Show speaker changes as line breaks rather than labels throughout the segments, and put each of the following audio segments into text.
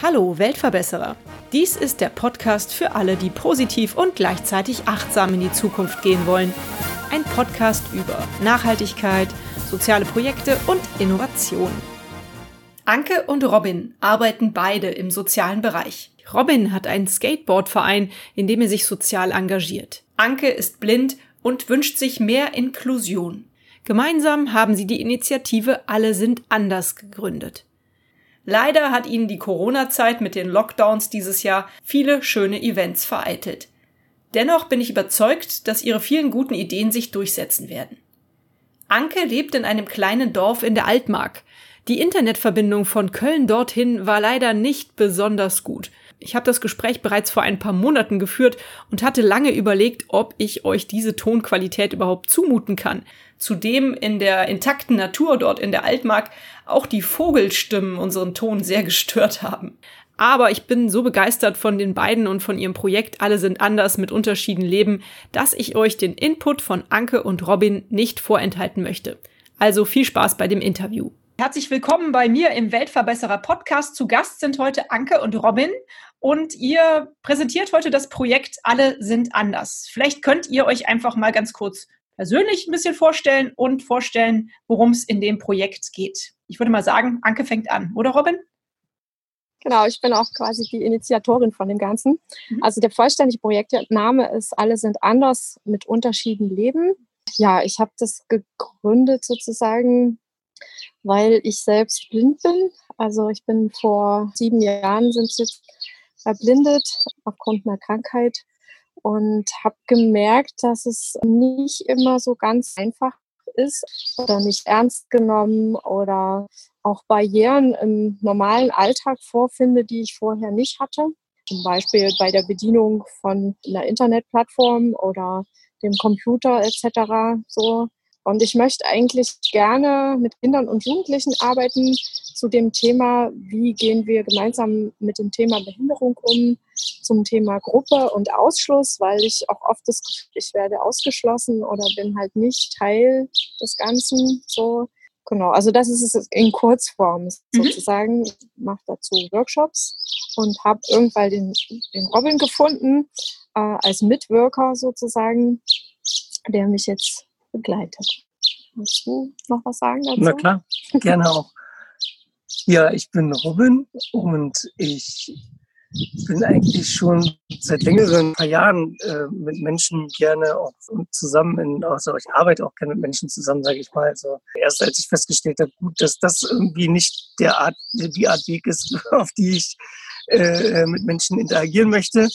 Hallo Weltverbesserer. Dies ist der Podcast für alle, die positiv und gleichzeitig achtsam in die Zukunft gehen wollen. Ein Podcast über Nachhaltigkeit, soziale Projekte und Innovation. Anke und Robin arbeiten beide im sozialen Bereich. Robin hat einen Skateboardverein, in dem er sich sozial engagiert. Anke ist blind und wünscht sich mehr Inklusion. Gemeinsam haben sie die Initiative Alle sind anders gegründet. Leider hat ihnen die Corona-Zeit mit den Lockdowns dieses Jahr viele schöne Events vereitelt. Dennoch bin ich überzeugt, dass ihre vielen guten Ideen sich durchsetzen werden. Anke lebt in einem kleinen Dorf in der Altmark. Die Internetverbindung von Köln dorthin war leider nicht besonders gut. Ich habe das Gespräch bereits vor ein paar Monaten geführt und hatte lange überlegt, ob ich euch diese Tonqualität überhaupt zumuten kann. Zudem in der intakten Natur dort in der Altmark auch die Vogelstimmen unseren Ton sehr gestört haben. Aber ich bin so begeistert von den beiden und von ihrem Projekt Alle sind anders mit Unterschieden leben, dass ich euch den Input von Anke und Robin nicht vorenthalten möchte. Also viel Spaß bei dem Interview. Herzlich willkommen bei mir im Weltverbesserer Podcast. Zu Gast sind heute Anke und Robin und ihr präsentiert heute das Projekt Alle sind anders. Vielleicht könnt ihr euch einfach mal ganz kurz persönlich ein bisschen vorstellen und vorstellen, worum es in dem Projekt geht. Ich würde mal sagen, Anke fängt an, oder Robin?
Genau, ich bin auch quasi die Initiatorin von dem Ganzen. Mhm. Also der vollständige Projektname ist Alle sind anders mit Unterschieden leben. Ja, ich habe das gegründet sozusagen, weil ich selbst blind bin. Also ich bin vor sieben Jahren sind jetzt erblindet aufgrund einer Krankheit und habe gemerkt, dass es nicht immer so ganz einfach ist oder nicht ernst genommen oder auch Barrieren im normalen Alltag vorfinde, die ich vorher nicht hatte. Zum Beispiel bei der Bedienung von einer Internetplattform oder dem Computer etc. So und ich möchte eigentlich gerne mit Kindern und Jugendlichen arbeiten zu dem Thema, wie gehen wir gemeinsam mit dem Thema Behinderung um, zum Thema Gruppe und Ausschluss, weil ich auch oft das Gefühl, ich werde ausgeschlossen oder bin halt nicht Teil des Ganzen. So, genau. Also das ist es in Kurzform mhm. sozusagen. Ich mache dazu Workshops und habe irgendwann den, den Robin gefunden äh, als Mitwirker sozusagen, der mich jetzt begleitet. Willst du noch was sagen dazu?
Na klar, gerne auch. Ja, ich bin Robin und ich bin eigentlich schon seit längeren paar Jahren äh, mit Menschen gerne auch zusammen in, also ich arbeite auch gerne mit Menschen zusammen, sage ich mal. Also erst als ich festgestellt habe, gut, dass das irgendwie nicht der Art, die Art Weg ist, auf die ich äh, mit Menschen interagieren möchte,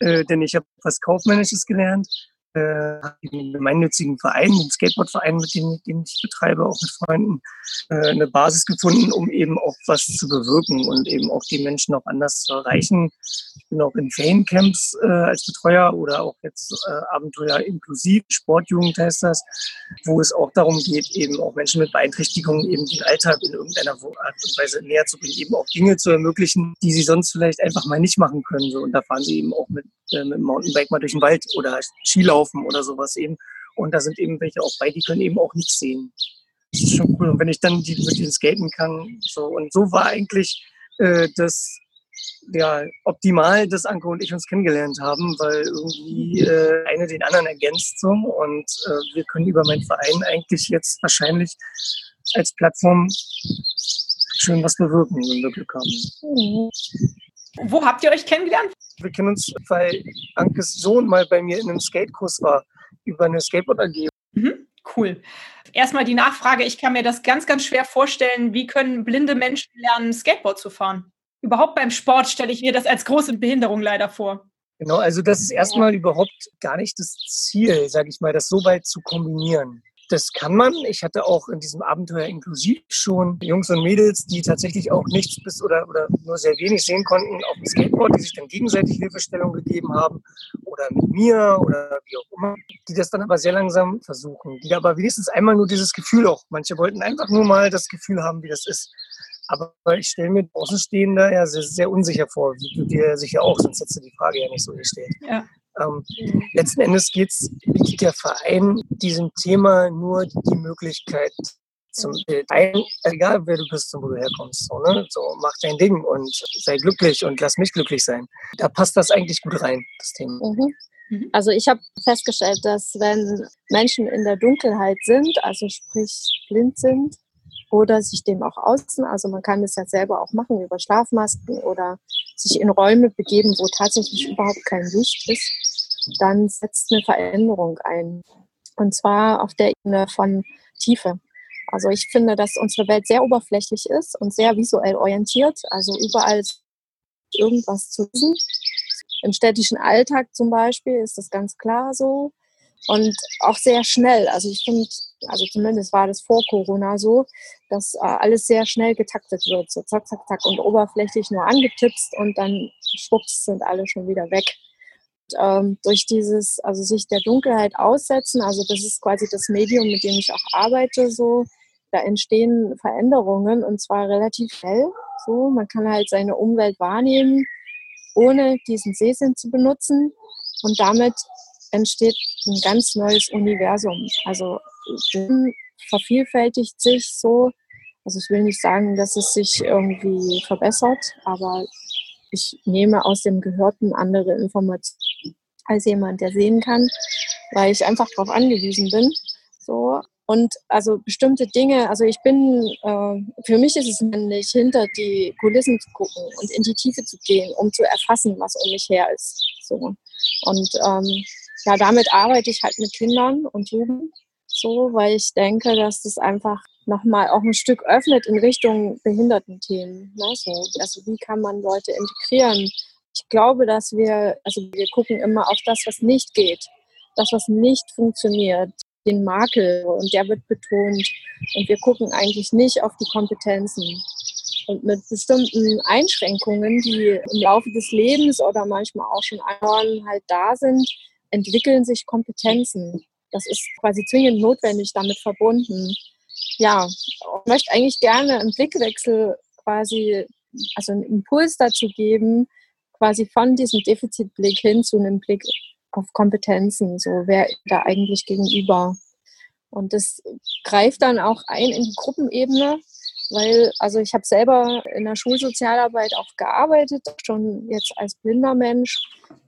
äh, denn ich habe was Kaufmännisches gelernt äh, einen gemeinnützigen Verein, den Skateboardverein, mit dem, den ich betreibe, auch mit Freunden, äh, eine Basis gefunden, um eben auch was zu bewirken und eben auch die Menschen auch anders zu erreichen. Ich bin auch in Feriencamps äh, als Betreuer oder auch jetzt äh, Abenteuer inklusiv, Sportjugend heißt das, wo es auch darum geht, eben auch Menschen mit Beeinträchtigungen eben den Alltag in irgendeiner Art und Weise näher zu bringen, eben auch Dinge zu ermöglichen, die sie sonst vielleicht einfach mal nicht machen können. So. Und da fahren sie eben auch mit, äh, mit dem Mountainbike mal durch den Wald oder Skilaufen laufen oder sowas eben. Und da sind eben welche auch bei, die können eben auch nichts sehen. Das ist schon cool. Und wenn ich dann die, mit denen skaten kann, so. Und so war eigentlich äh, das, ja, optimal, dass Anke und ich uns kennengelernt haben, weil irgendwie äh, eine den anderen ergänzt so. Und äh, wir können über meinen Verein eigentlich jetzt wahrscheinlich als Plattform schön was bewirken, wenn wir Glück haben.
Wo habt ihr euch kennengelernt?
Wir kennen uns, weil Ankes Sohn mal bei mir in einem Skatekurs war, über eine Skateboard AG.
Mhm, cool. Erstmal die Nachfrage, ich kann mir das ganz, ganz schwer vorstellen, wie können blinde Menschen lernen, Skateboard zu fahren? Überhaupt beim Sport stelle ich mir das als große Behinderung leider vor.
Genau, also das ist erstmal überhaupt gar nicht das Ziel, sage ich mal, das so weit zu kombinieren. Das kann man. Ich hatte auch in diesem Abenteuer inklusiv schon Jungs und Mädels, die tatsächlich auch nichts bis oder, oder nur sehr wenig sehen konnten auf dem Skateboard, die sich dann gegenseitig Hilfestellung gegeben haben oder mit mir oder wie auch immer, die das dann aber sehr langsam versuchen, die aber wenigstens einmal nur dieses Gefühl auch, manche wollten einfach nur mal das Gefühl haben, wie das ist. Aber ich stelle mir Außenstehender ja sehr, sehr unsicher vor, wie du dir sicher auch, sonst hättest du die Frage ja nicht so gestellt. Ja. Ähm, letzten Endes geht's, bietet der Verein diesem Thema nur die Möglichkeit zum ein, egal wer du bist und wo du herkommst, so, ne? so mach dein Ding und sei glücklich und lass mich glücklich sein. Da passt das eigentlich gut rein, das Thema.
Mhm. mhm. Also ich habe festgestellt, dass wenn Menschen in der Dunkelheit sind, also sprich blind sind, oder sich dem auch außen, also man kann das ja selber auch machen über Schlafmasken oder sich in Räume begeben, wo tatsächlich überhaupt kein Licht ist, dann setzt eine Veränderung ein. Und zwar auf der Ebene von Tiefe. Also ich finde, dass unsere Welt sehr oberflächlich ist und sehr visuell orientiert. Also überall irgendwas zu wissen. Im städtischen Alltag zum Beispiel ist das ganz klar so. Und auch sehr schnell. Also ich finde, also zumindest war das vor Corona so, dass äh, alles sehr schnell getaktet wird. So zack, zack, zack und oberflächlich nur angetipst und dann schwupps sind alle schon wieder weg. Und, ähm, durch dieses, also sich der Dunkelheit aussetzen, also das ist quasi das Medium, mit dem ich auch arbeite, so, da entstehen Veränderungen und zwar relativ schnell. So, man kann halt seine Umwelt wahrnehmen, ohne diesen Sehsinn zu benutzen und damit entsteht ein ganz neues Universum. Also vervielfältigt sich so. Also ich will nicht sagen, dass es sich irgendwie verbessert, aber ich nehme aus dem Gehörten andere Informationen als jemand, der sehen kann, weil ich einfach darauf angewiesen bin. So. Und also bestimmte Dinge, also ich bin, äh, für mich ist es männlich, hinter die Kulissen zu gucken und in die Tiefe zu gehen, um zu erfassen, was um mich her ist. So. Und ähm, ja, damit arbeite ich halt mit Kindern und Jugend so, weil ich denke, dass das einfach nochmal auch ein Stück öffnet in Richtung Behindertenthemen. Ne? So, also wie kann man Leute integrieren? Ich glaube, dass wir, also wir gucken immer auf das, was nicht geht, das, was nicht funktioniert, den Makel und der wird betont und wir gucken eigentlich nicht auf die Kompetenzen. Und mit bestimmten Einschränkungen, die im Laufe des Lebens oder manchmal auch schon einmal halt da sind, entwickeln sich Kompetenzen. Das ist quasi zwingend notwendig damit verbunden. Ja, ich möchte eigentlich gerne einen Blickwechsel quasi, also einen Impuls dazu geben, quasi von diesem Defizitblick hin zu einem Blick auf Kompetenzen. So, wer da eigentlich gegenüber? Und das greift dann auch ein in die Gruppenebene, weil, also ich habe selber in der Schulsozialarbeit auch gearbeitet, schon jetzt als blinder Mensch.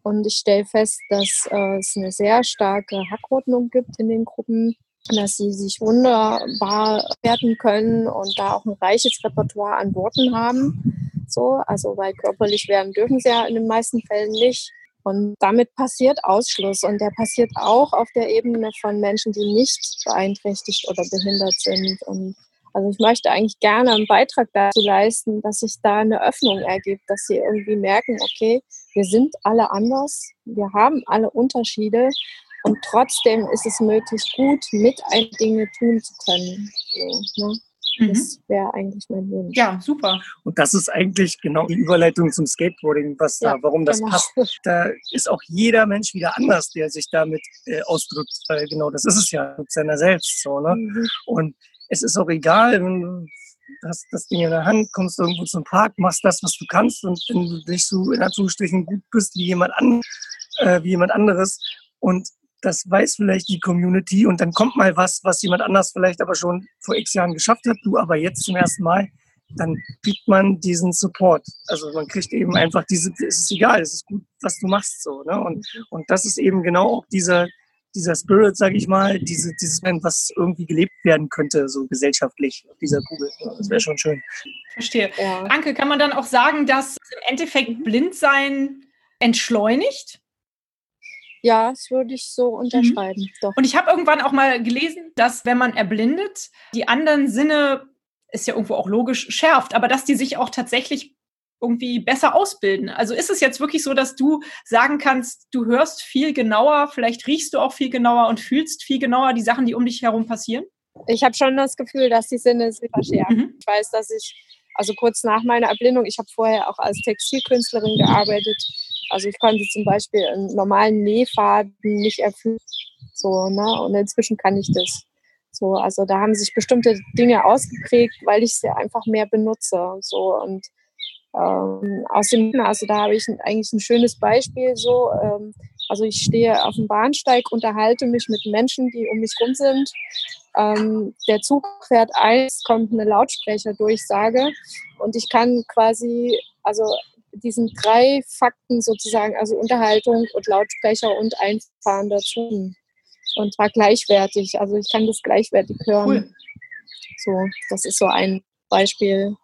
Und ich stelle fest, dass äh, es eine sehr starke Hackordnung gibt in den Gruppen, dass sie sich wunderbar werten können und da auch ein reiches Repertoire an Worten haben. So, also weil körperlich werden dürfen sie ja in den meisten Fällen nicht. Und damit passiert Ausschluss und der passiert auch auf der Ebene von Menschen, die nicht beeinträchtigt oder behindert sind. Und also ich möchte eigentlich gerne einen Beitrag dazu leisten, dass sich da eine Öffnung ergibt, dass sie irgendwie merken, okay, wir sind alle anders, wir haben alle Unterschiede und trotzdem ist es möglich, gut mit ein Dinge tun zu können. So, ne? Mhm. Das wäre eigentlich mein Wunsch.
Ja, super.
Und das ist eigentlich genau die Überleitung zum Skateboarding, was ja, da, warum das genau. passt. Da ist auch jeder Mensch wieder anders, der sich damit äh, ausdrückt, weil genau das ist es ja mit seiner selbst so. Ne? Mhm. Und es ist auch egal, wenn hast das Ding in der Hand, kommst irgendwo zum Park, machst das, was du kannst und wenn du nicht so in Anführungsstrichen gut bist wie jemand, an, äh, wie jemand anderes und das weiß vielleicht die Community und dann kommt mal was, was jemand anders vielleicht aber schon vor x Jahren geschafft hat, du aber jetzt zum ersten Mal, dann kriegt man diesen Support. Also man kriegt eben einfach diese, es ist egal, es ist gut, was du machst so. Ne? Und, und das ist eben genau auch dieser, dieser Spirit, sage ich mal, diese, dieses, was irgendwie gelebt werden könnte, so gesellschaftlich auf dieser Kugel. Das wäre schon schön.
Verstehe. Ja. Anke, kann man dann auch sagen, dass im Endeffekt Blindsein entschleunigt?
Ja, das würde ich so mhm. unterschreiben. Mhm.
Doch. Und ich habe irgendwann auch mal gelesen, dass wenn man erblindet, die anderen Sinne, ist ja irgendwo auch logisch, schärft, aber dass die sich auch tatsächlich irgendwie besser ausbilden. Also ist es jetzt wirklich so, dass du sagen kannst, du hörst viel genauer, vielleicht riechst du auch viel genauer und fühlst viel genauer die Sachen, die um dich herum passieren?
Ich habe schon das Gefühl, dass die Sinne sich verschärfen. Mhm. Ich weiß, dass ich, also kurz nach meiner Erblindung, ich habe vorher auch als Textilkünstlerin gearbeitet. Also ich konnte zum Beispiel einen normalen Nähfaden nicht erfüllen. So, ne? Und inzwischen kann ich das. So, also da haben sich bestimmte Dinge ausgeprägt, weil ich sie einfach mehr benutze. So und ähm, aus dem, also da habe ich eigentlich ein schönes Beispiel so. Ähm, Also ich stehe auf dem Bahnsteig, unterhalte mich mit Menschen, die um mich rum sind. Ähm, der Zug fährt ein, es kommt eine Lautsprecherdurchsage und ich kann quasi, also diesen drei Fakten sozusagen, also Unterhaltung und Lautsprecher und Einfahren dazu. Und zwar gleichwertig. Also ich kann das gleichwertig hören. Cool. So, das ist so ein Beispiel.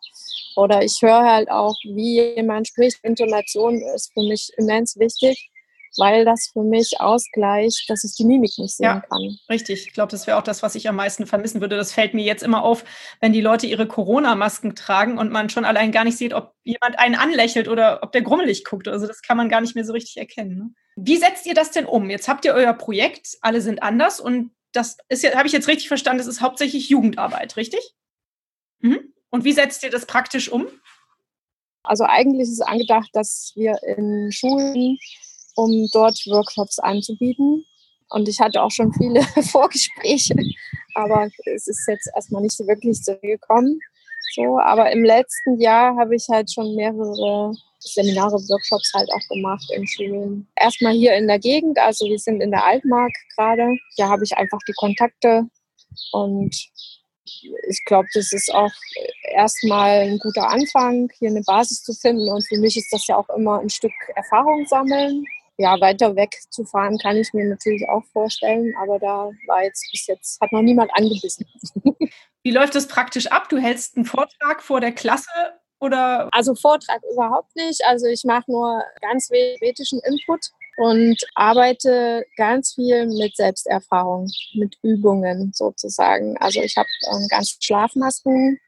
Oder ich höre halt auch, wie jemand spricht. Intonation ist für mich immens wichtig weil das für mich ausgleicht, dass ich die Mimik nicht sehen ja, kann.
Richtig. Ich glaube, das wäre auch das, was ich am meisten vermissen würde. Das fällt mir jetzt immer auf, wenn die Leute ihre Corona-Masken tragen und man schon allein gar nicht sieht, ob jemand einen anlächelt oder ob der grummelig guckt. Also das kann man gar nicht mehr so richtig erkennen. Ne? Wie setzt ihr das denn um? Jetzt habt ihr euer Projekt, alle sind anders und das ist ja, habe ich jetzt richtig verstanden, das ist hauptsächlich Jugendarbeit, richtig? Mhm. Und wie setzt ihr das praktisch um?
Also eigentlich ist es angedacht, dass wir in Schulen um dort Workshops anzubieten. Und ich hatte auch schon viele Vorgespräche, aber es ist jetzt erstmal nicht so wirklich so gekommen. So, aber im letzten Jahr habe ich halt schon mehrere Seminare, Workshops halt auch gemacht in Schulen. Erstmal hier in der Gegend, also wir sind in der Altmark gerade. Da habe ich einfach die Kontakte und ich glaube, das ist auch erstmal ein guter Anfang, hier eine Basis zu finden. Und für mich ist das ja auch immer ein Stück Erfahrung sammeln ja, weiter weg zu fahren, kann ich mir natürlich auch vorstellen, aber da war jetzt bis jetzt, hat noch niemand angebissen.
Wie läuft das praktisch ab? Du hältst einen Vortrag vor der Klasse oder?
Also Vortrag überhaupt nicht. Also ich mache nur ganz wenig ethischen Input und arbeite ganz viel mit Selbsterfahrung, mit Übungen sozusagen. Also ich habe ähm, ganz Schlafmasken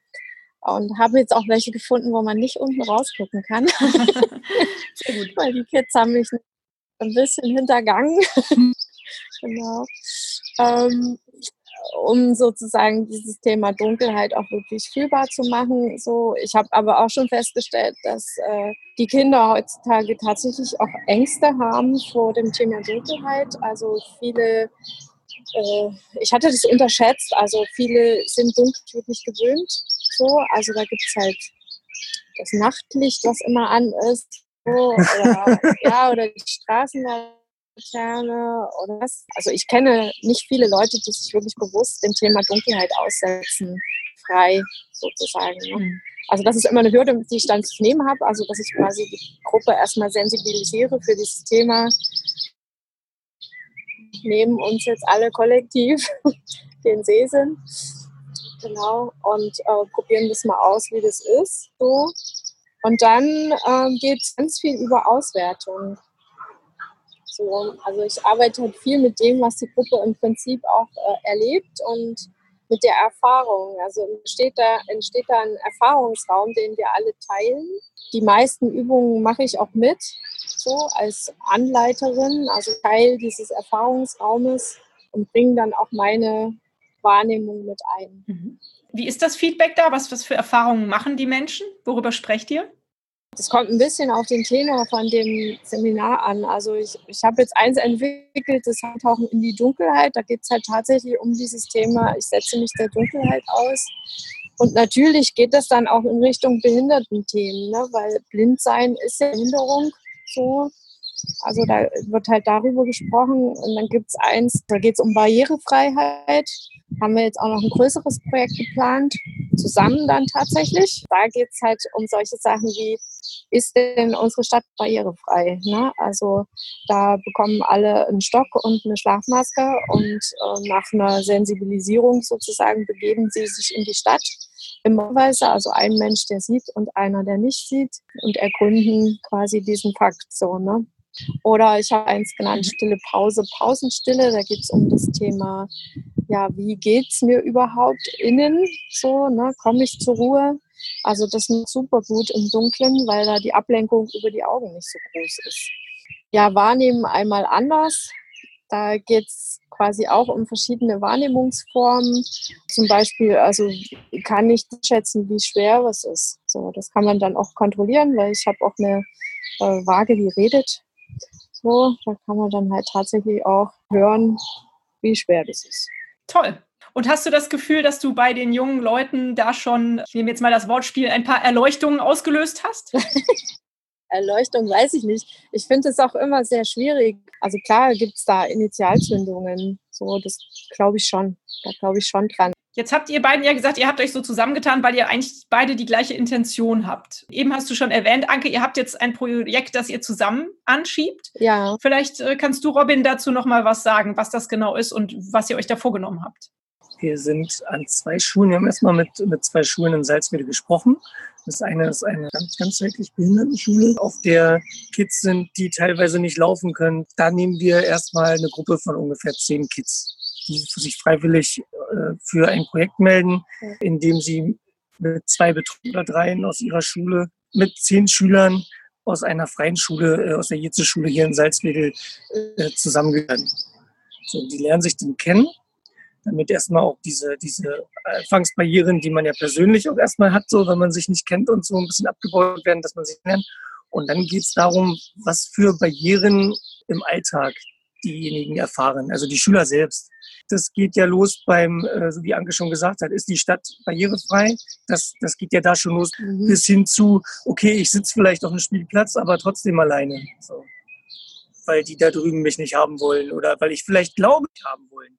und habe jetzt auch welche gefunden, wo man nicht unten rausgucken kann. Weil die Kids haben mich ein bisschen hintergangen. genau. Ähm, um sozusagen dieses Thema Dunkelheit auch wirklich fühlbar zu machen. So, ich habe aber auch schon festgestellt, dass äh, die Kinder heutzutage tatsächlich auch Ängste haben vor dem Thema Dunkelheit. Also viele, äh, ich hatte das unterschätzt, also viele sind dunkel wirklich gewöhnt. So, also da gibt es halt das Nachtlicht, was immer an ist oder, ja, oder die Straßenlaterne oder was. Also ich kenne nicht viele Leute, die sich wirklich bewusst dem Thema Dunkelheit aussetzen, frei sozusagen. Ne? Mhm. Also das ist immer eine Hürde, die ich dann zu nehmen habe, also dass ich quasi die Gruppe erstmal sensibilisiere für dieses Thema. Nehmen uns jetzt alle kollektiv den See sind. Genau. Und äh, probieren das mal aus, wie das ist. So. Und dann ähm, geht es ganz viel über Auswertung. So, also ich arbeite halt viel mit dem, was die Gruppe im Prinzip auch äh, erlebt und mit der Erfahrung. Also entsteht da, entsteht da ein Erfahrungsraum, den wir alle teilen. Die meisten Übungen mache ich auch mit, so als Anleiterin, also Teil dieses Erfahrungsraumes und bringe dann auch meine Wahrnehmung mit ein.
Mhm. Wie ist das Feedback da? Was, was für Erfahrungen machen die Menschen? Worüber sprecht ihr?
Das kommt ein bisschen auf den Tenor von dem Seminar an. Also ich, ich habe jetzt eins entwickelt, das Eintauchen in die Dunkelheit. Da geht es halt tatsächlich um dieses Thema, ich setze mich der Dunkelheit aus. Und natürlich geht das dann auch in Richtung Behindertenthemen, ne? weil Blindsein ist ja Behinderung so. Also da wird halt darüber gesprochen. Und dann gibt es eins, da geht es um Barrierefreiheit. Haben wir jetzt auch noch ein größeres Projekt geplant, zusammen dann tatsächlich. Da geht es halt um solche Sachen wie, ist denn unsere Stadt barrierefrei? Ne? Also da bekommen alle einen Stock und eine Schlafmaske und äh, nach einer Sensibilisierung sozusagen begeben sie sich in die Stadt immerweise, also ein Mensch, der sieht und einer, der nicht sieht und ergründen quasi diesen Fakt so. Ne? Oder ich habe eins genannt, mhm. Stille Pause, Pausenstille. Da geht es um das Thema, ja, wie geht es mir überhaupt innen? So, ne? komme ich zur Ruhe? Also das ist super gut im Dunkeln, weil da die Ablenkung über die Augen nicht so groß ist. Ja, wahrnehmen einmal anders. Da geht es quasi auch um verschiedene Wahrnehmungsformen. Zum Beispiel, also kann ich schätzen, wie schwer was ist. So, das kann man dann auch kontrollieren, weil ich habe auch eine äh, Waage, die redet so, da kann man dann halt tatsächlich auch hören, wie schwer das ist.
Toll. Und hast du das Gefühl, dass du bei den jungen Leuten da schon, ich nehme jetzt mal das Wortspiel, ein paar Erleuchtungen ausgelöst hast?
Erleuchtung weiß ich nicht. Ich finde es auch immer sehr schwierig. Also klar gibt es da Initialzündungen. So, das glaube ich schon. Da glaube ich schon dran.
Jetzt habt ihr beiden ja gesagt, ihr habt euch so zusammengetan, weil ihr eigentlich beide die gleiche Intention habt. Eben hast du schon erwähnt, Anke, ihr habt jetzt ein Projekt, das ihr zusammen anschiebt.
Ja.
Vielleicht äh, kannst du, Robin, dazu noch mal was sagen, was das genau ist und was ihr euch da vorgenommen habt.
Wir sind an zwei Schulen, wir haben erstmal mit, mit zwei Schulen in Salzwedel gesprochen. Das eine ist eine ganz, ganzheitlich Behindertenschule, auf der Kids sind, die teilweise nicht laufen können. Da nehmen wir erstmal eine Gruppe von ungefähr zehn Kids die sich freiwillig äh, für ein Projekt melden, in dem sie mit zwei oder dreien aus ihrer Schule mit zehn Schülern aus einer freien Schule, äh, aus der Jetze-Schule hier in Salzwedel äh, zusammengehören. So, die lernen sich dann kennen, damit erstmal auch diese, diese Anfangsbarrieren, die man ja persönlich auch erstmal hat, so wenn man sich nicht kennt und so ein bisschen abgebaut werden, dass man sich lernt. Und dann geht es darum, was für Barrieren im Alltag diejenigen erfahren, also die Schüler selbst. Das geht ja los beim, äh, so wie Anke schon gesagt hat, ist die Stadt barrierefrei? Das, das geht ja da schon los mhm. bis hin zu, okay, ich sitze vielleicht auf einem Spielplatz, aber trotzdem alleine. So. Weil die da drüben mich nicht haben wollen oder weil ich vielleicht glaube, ich haben wollen.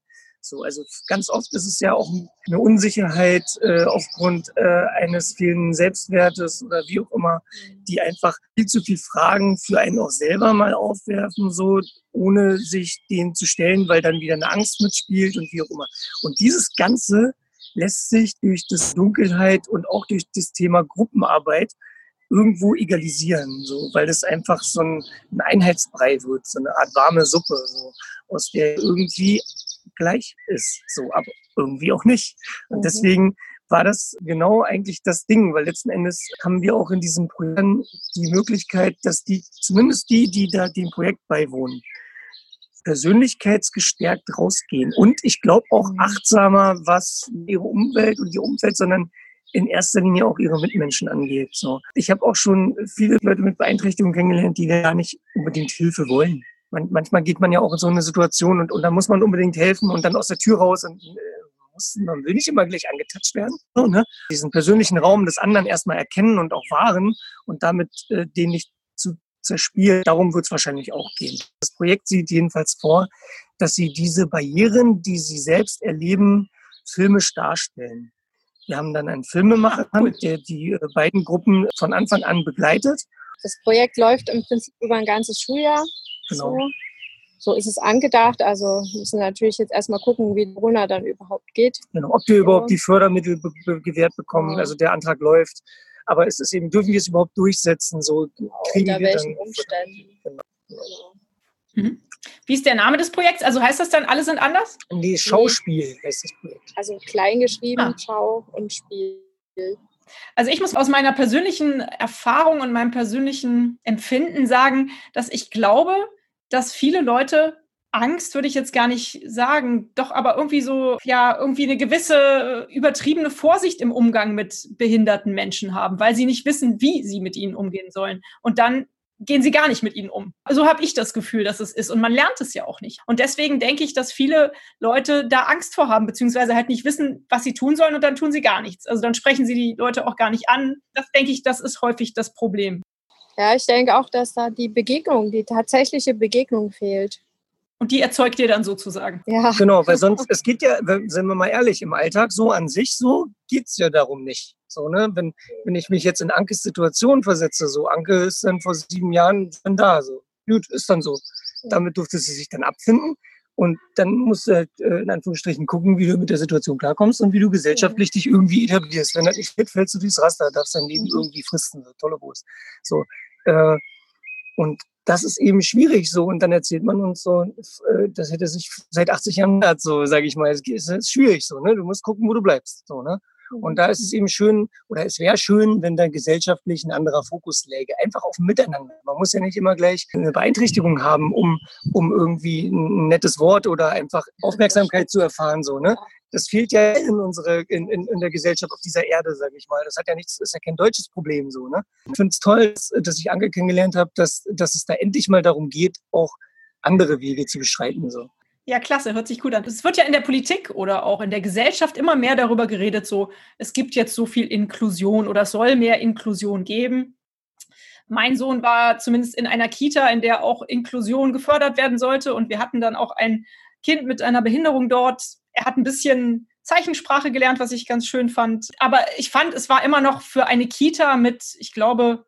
So, also ganz oft ist es ja auch eine Unsicherheit äh, aufgrund äh, eines fehlenden Selbstwertes oder wie auch immer, die einfach viel zu viel Fragen für einen auch selber mal aufwerfen, so ohne sich denen zu stellen, weil dann wieder eine Angst mitspielt und wie auch immer. Und dieses Ganze lässt sich durch das Dunkelheit und auch durch das Thema Gruppenarbeit irgendwo egalisieren, so, weil das einfach so ein, ein Einheitsbrei wird, so eine Art warme Suppe, so, aus der irgendwie gleich ist, so, aber irgendwie auch nicht. Und mhm. deswegen war das genau eigentlich das Ding, weil letzten Endes haben wir auch in diesem Projekt die Möglichkeit, dass die, zumindest die, die da dem Projekt beiwohnen, persönlichkeitsgestärkt rausgehen und ich glaube auch mhm. achtsamer, was ihre Umwelt und ihr Umfeld, sondern in erster Linie auch ihre Mitmenschen angeht. So. Ich habe auch schon viele Leute mit Beeinträchtigungen kennengelernt, die gar nicht unbedingt Hilfe wollen man, manchmal geht man ja auch in so eine Situation und, und dann muss man unbedingt helfen und dann aus der Tür raus und äh, muss, man will nicht immer gleich angetatscht werden. So, ne? Diesen persönlichen Raum des anderen erstmal erkennen und auch wahren und damit äh, den nicht zu zerspielen. Darum wird es wahrscheinlich auch gehen. Das Projekt sieht jedenfalls vor, dass sie diese Barrieren, die sie selbst erleben, filmisch darstellen. Wir haben dann einen Filmemacher, der die äh, beiden Gruppen von Anfang an begleitet.
Das Projekt läuft im Prinzip über ein ganzes Schuljahr. Genau. So. so ist es angedacht. Also müssen natürlich jetzt erstmal gucken, wie Corona dann überhaupt geht.
Genau, ob wir überhaupt die Fördermittel be be gewährt bekommen. Ja. Also der Antrag läuft. Aber es ist eben, dürfen wir es überhaupt durchsetzen? So
genau, kriegen unter wir welchen dann, Umständen. Genau.
genau. Mhm. Wie ist der Name des Projekts? Also heißt das dann, alle sind anders?
Nee, Schauspiel nee. heißt das Projekt.
Also klein geschrieben, ah. Schau und Spiel.
Also ich muss aus meiner persönlichen Erfahrung und meinem persönlichen Empfinden sagen, dass ich glaube, dass viele Leute Angst würde ich jetzt gar nicht sagen, doch aber irgendwie so, ja, irgendwie eine gewisse übertriebene Vorsicht im Umgang mit behinderten Menschen haben, weil sie nicht wissen, wie sie mit ihnen umgehen sollen. Und dann gehen sie gar nicht mit ihnen um. So habe ich das Gefühl, dass es ist. Und man lernt es ja auch nicht. Und deswegen denke ich, dass viele Leute da Angst vor haben, beziehungsweise halt nicht wissen, was sie tun sollen und dann tun sie gar nichts. Also dann sprechen sie die Leute auch gar nicht an. Das denke ich, das ist häufig das Problem.
Ja, ich denke auch, dass da die Begegnung, die tatsächliche Begegnung fehlt.
Und die erzeugt ihr dann sozusagen.
Ja. Genau, weil sonst, es geht ja, sind wir mal ehrlich, im Alltag so an sich, so geht es ja darum nicht. So, ne? wenn, wenn ich mich jetzt in Ankes Situation versetze, so, Anke ist dann vor sieben Jahren dann da, so. Gut, ist dann so. Damit durfte sie sich dann abfinden. Und dann musst du halt, äh, in Anführungsstrichen gucken, wie du mit der Situation klarkommst und wie du gesellschaftlich dich irgendwie etablierst. Wenn das nicht fit, fällst du durchs Raster, darfst dein Leben mhm. irgendwie fristen. So, tolle Wurst. So, äh, und das ist eben schwierig so. Und dann erzählt man uns so, äh, das hätte sich seit 80 Jahren so, sage ich mal. Es ist schwierig so, ne? Du musst gucken, wo du bleibst. So, ne? Und da ist es eben schön, oder es wäre schön, wenn da gesellschaftlich ein anderer Fokus läge. Einfach auf Miteinander. Man muss ja nicht immer gleich eine Beeinträchtigung haben, um, um irgendwie ein nettes Wort oder einfach Aufmerksamkeit zu erfahren, so, ne? Das fehlt ja in unsere, in, in, in der Gesellschaft auf dieser Erde, sage ich mal. Das hat ja nichts, ist ja kein deutsches Problem, so, ne? Ich finde es toll, dass, ich Anke kennengelernt habe, dass, dass es da endlich mal darum geht, auch andere Wege zu beschreiten, so.
Ja, klasse, hört sich gut an. Es wird ja in der Politik oder auch in der Gesellschaft immer mehr darüber geredet, so, es gibt jetzt so viel Inklusion oder es soll mehr Inklusion geben. Mein Sohn war zumindest in einer Kita, in der auch Inklusion gefördert werden sollte. Und wir hatten dann auch ein Kind mit einer Behinderung dort. Er hat ein bisschen Zeichensprache gelernt, was ich ganz schön fand. Aber ich fand, es war immer noch für eine Kita mit, ich glaube,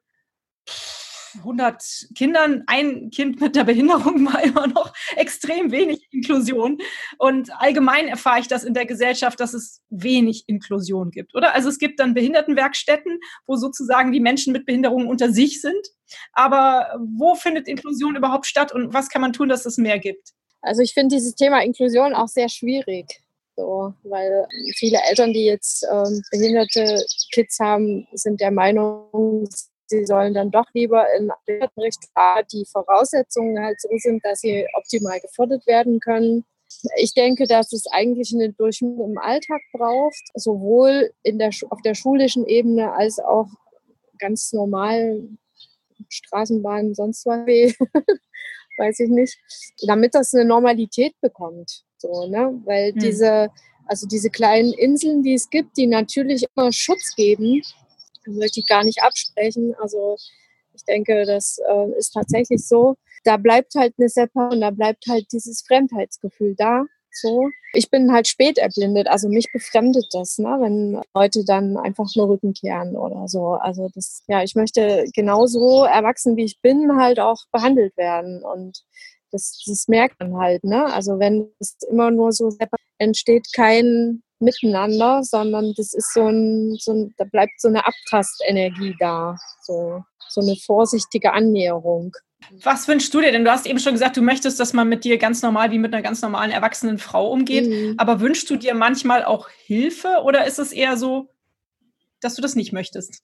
100 Kindern, ein Kind mit der Behinderung war immer noch extrem wenig Inklusion. Und allgemein erfahre ich das in der Gesellschaft, dass es wenig Inklusion gibt, oder? Also es gibt dann Behindertenwerkstätten, wo sozusagen die Menschen mit Behinderungen unter sich sind. Aber wo findet Inklusion überhaupt statt und was kann man tun, dass es mehr gibt?
Also ich finde dieses Thema Inklusion auch sehr schwierig. So, weil viele Eltern, die jetzt ähm, behinderte Kids haben, sind der Meinung, sie sollen dann doch lieber in Richtung die Voraussetzungen halt so sind, dass sie optimal gefördert werden können. Ich denke, dass es eigentlich eine Durchmischung im Alltag braucht, sowohl in der, auf der schulischen Ebene als auch ganz normal Straßenbahn, sonst was, weiß ich nicht, damit das eine Normalität bekommt. So, ne? Weil hm. diese, also diese kleinen Inseln, die es gibt, die natürlich immer Schutz geben, möchte ich gar nicht absprechen. Also ich denke, das äh, ist tatsächlich so. Da bleibt halt eine Separation, da bleibt halt dieses Fremdheitsgefühl da. So. Ich bin halt spät erblindet, also mich befremdet das, ne, wenn Leute dann einfach nur Rücken kehren oder so. Also das, ja, ich möchte genauso erwachsen wie ich bin halt auch behandelt werden und das, das merkt man halt, ne? Also wenn es immer nur so entsteht kein Miteinander, sondern das ist so ein, so ein da bleibt so eine Abtastenergie da, so, so eine vorsichtige Annäherung.
Was wünschst du dir denn? Du hast eben schon gesagt, du möchtest, dass man mit dir ganz normal wie mit einer ganz normalen erwachsenen Frau umgeht. Mhm. Aber wünschst du dir manchmal auch Hilfe oder ist es eher so, dass du das nicht möchtest?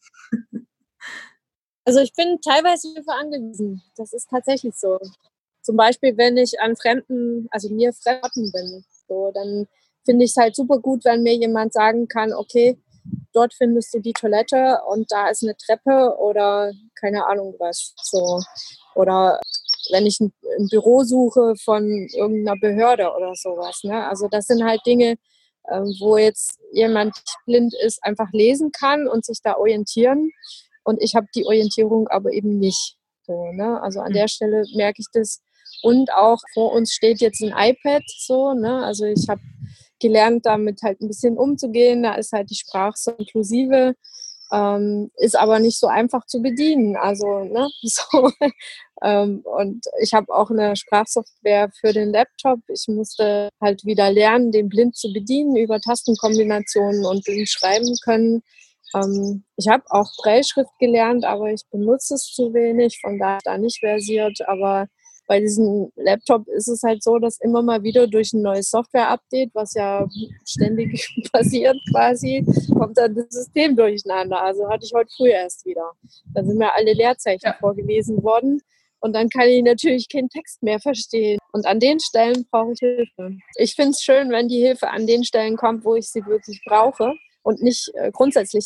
Also ich bin teilweise Hilfe angewiesen. Das ist tatsächlich so. Zum Beispiel, wenn ich an Fremden, also mir Fremden bin, so, dann finde ich es halt super gut, wenn mir jemand sagen kann, okay, dort findest du die Toilette und da ist eine Treppe oder keine Ahnung was. So. Oder wenn ich ein, ein Büro suche von irgendeiner Behörde oder sowas. Ne? Also das sind halt Dinge, äh, wo jetzt jemand blind ist, einfach lesen kann und sich da orientieren. Und ich habe die Orientierung aber eben nicht. So, ne? Also an hm. der Stelle merke ich das, und auch vor uns steht jetzt ein iPad so, ne? Also ich habe gelernt, damit halt ein bisschen umzugehen. Da ist halt die Sprache so inklusive, ähm, ist aber nicht so einfach zu bedienen. Also, ne, so. ähm, und ich habe auch eine Sprachsoftware für den Laptop. Ich musste halt wieder lernen, den blind zu bedienen über Tastenkombinationen und blind schreiben können. Ähm, ich habe auch Brailleschrift gelernt, aber ich benutze es zu wenig, von daher da nicht versiert. Aber bei diesem Laptop ist es halt so, dass immer mal wieder durch ein neues Software-Update, was ja ständig passiert quasi, kommt dann das System durcheinander. Also hatte ich heute früh erst wieder. Da sind mir alle Leerzeichen ja. vorgelesen worden. Und dann kann ich natürlich keinen Text mehr verstehen. Und an den Stellen brauche ich Hilfe. Ich finde es schön, wenn die Hilfe an den Stellen kommt, wo ich sie wirklich brauche und nicht äh, grundsätzlich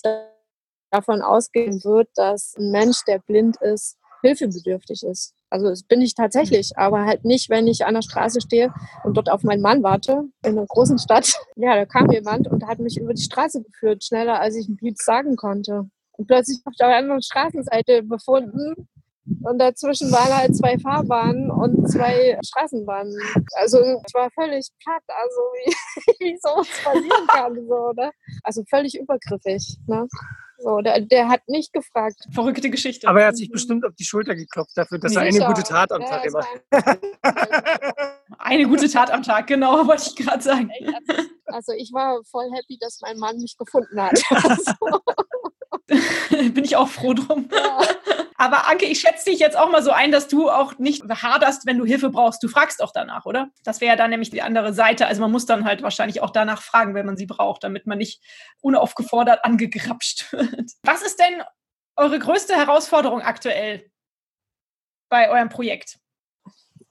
davon ausgehen wird, dass ein Mensch, der blind ist, hilfebedürftig ist. Also das bin ich tatsächlich, mhm. aber halt nicht, wenn ich an der Straße stehe und dort auf meinen Mann warte, in einer großen Stadt. Ja, da kam jemand und hat mich über die Straße geführt, schneller als ich ein Piep sagen konnte. Und plötzlich auf der anderen Straßenseite befunden und dazwischen waren halt zwei Fahrbahnen und zwei Straßenbahnen. Also ich war völlig platt, also wie, wie sowas passieren kann. So, ne? Also völlig übergriffig. Ne? So, der, der hat nicht gefragt.
Verrückte Geschichte.
Aber er hat sich bestimmt auf die Schulter geklopft dafür, dass er eine gute Tat am Tag immer.
eine gute Tat am Tag, genau, wollte ich gerade sagen.
Also ich war voll happy, dass mein Mann mich gefunden hat.
Bin ich auch froh drum. Ja. Aber Anke, ich schätze dich jetzt auch mal so ein, dass du auch nicht haderst, wenn du Hilfe brauchst. Du fragst auch danach, oder? Das wäre ja dann nämlich die andere Seite. Also man muss dann halt wahrscheinlich auch danach fragen, wenn man sie braucht, damit man nicht unaufgefordert angegrapscht wird. Was ist denn eure größte Herausforderung aktuell bei eurem Projekt?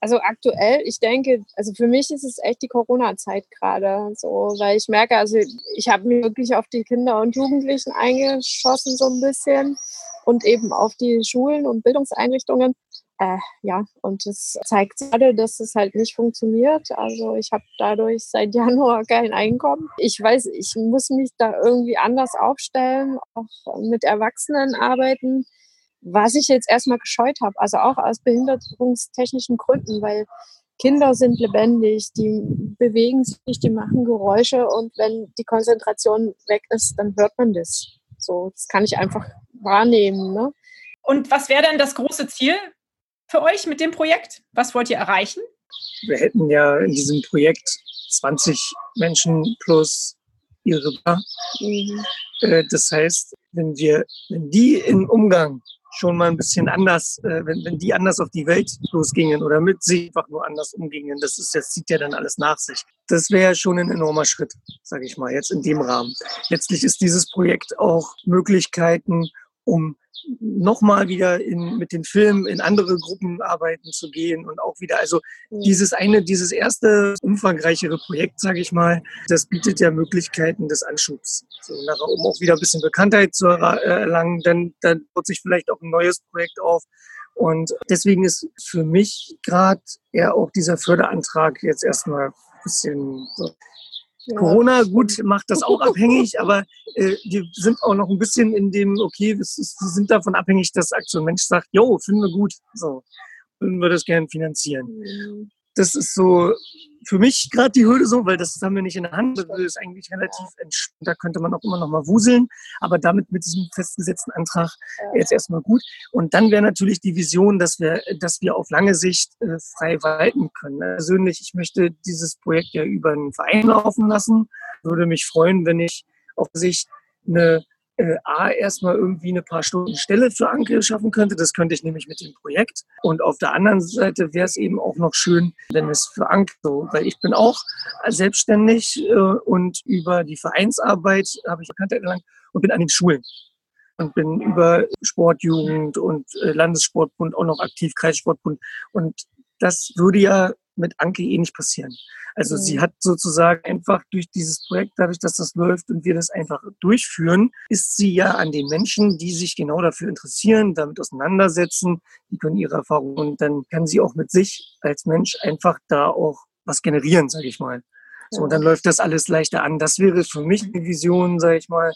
Also aktuell, ich denke, also für mich ist es echt die Corona-Zeit gerade, so, weil ich merke, also ich habe mich wirklich auf die Kinder und Jugendlichen eingeschossen so ein bisschen und eben auf die Schulen und Bildungseinrichtungen. Äh, ja, und es zeigt gerade, dass es halt nicht funktioniert. Also ich habe dadurch seit Januar kein Einkommen. Ich weiß, ich muss mich da irgendwie anders aufstellen, auch mit Erwachsenen arbeiten. Was ich jetzt erstmal gescheut habe, also auch aus behinderungstechnischen Gründen, weil Kinder sind lebendig, die bewegen sich, die machen Geräusche und wenn die Konzentration weg ist, dann hört man das. So, das kann ich einfach wahrnehmen. Ne?
Und was wäre denn das große Ziel für euch mit dem Projekt? Was wollt ihr erreichen?
Wir hätten ja in diesem Projekt 20 Menschen plus ihre Bar. Mhm. Äh, das heißt, wenn wir, wenn die im Umgang schon mal ein bisschen anders, äh, wenn, wenn die anders auf die Welt losgingen oder mit sich einfach nur anders umgingen, das ist, das zieht ja dann alles nach sich. Das wäre schon ein enormer Schritt, sage ich mal, jetzt in dem Rahmen. Letztlich ist dieses Projekt auch Möglichkeiten, um nochmal wieder in, mit den Filmen in andere Gruppen arbeiten zu gehen und auch wieder, also dieses eine, dieses erste umfangreichere Projekt, sage ich mal, das bietet ja Möglichkeiten des Anschubs, so, um auch wieder ein bisschen Bekanntheit zu erlangen, dann, dann wird sich vielleicht auch ein neues Projekt auf. Und deswegen ist für mich gerade eher auch dieser Förderantrag jetzt erstmal ein bisschen so Corona, gut, macht das auch abhängig, aber äh, wir sind auch noch ein bisschen in dem, okay, wir sind davon abhängig, dass Aktion Mensch sagt, jo, finden wir gut, so, würden wir das gerne finanzieren. Mhm. Das ist so für mich gerade die Hürde so, weil das haben wir nicht in der Hand. Das ist eigentlich relativ entspannt. Da könnte man auch immer noch mal wuseln. Aber damit mit diesem festgesetzten Antrag jetzt erstmal gut. Und dann wäre natürlich die Vision, dass wir, dass wir auf lange Sicht äh, frei walten können. Persönlich, ich möchte dieses Projekt ja über einen Verein laufen lassen. Würde mich freuen, wenn ich auf Sicht eine äh, A, erstmal irgendwie eine paar Stunden Stelle für Anke schaffen könnte. Das könnte ich nämlich mit dem Projekt. Und auf der anderen Seite wäre es eben auch noch schön, wenn es für Anke so, weil ich bin auch selbstständig äh, und über die Vereinsarbeit habe ich Bekanntheit erlangt und bin an den Schulen und bin über Sportjugend und äh, Landessportbund auch noch aktiv, Kreissportbund. Und das würde ja mit Anke eh nicht passieren. Also mhm. sie hat sozusagen einfach durch dieses Projekt, dadurch, dass das läuft und wir das einfach durchführen, ist sie ja an den Menschen, die sich genau dafür interessieren, damit auseinandersetzen, die können ihre Erfahrungen und dann kann sie auch mit sich als Mensch einfach da auch was generieren, sage ich mal. So, und dann läuft das alles leichter an. Das wäre für mich eine Vision, sage ich mal,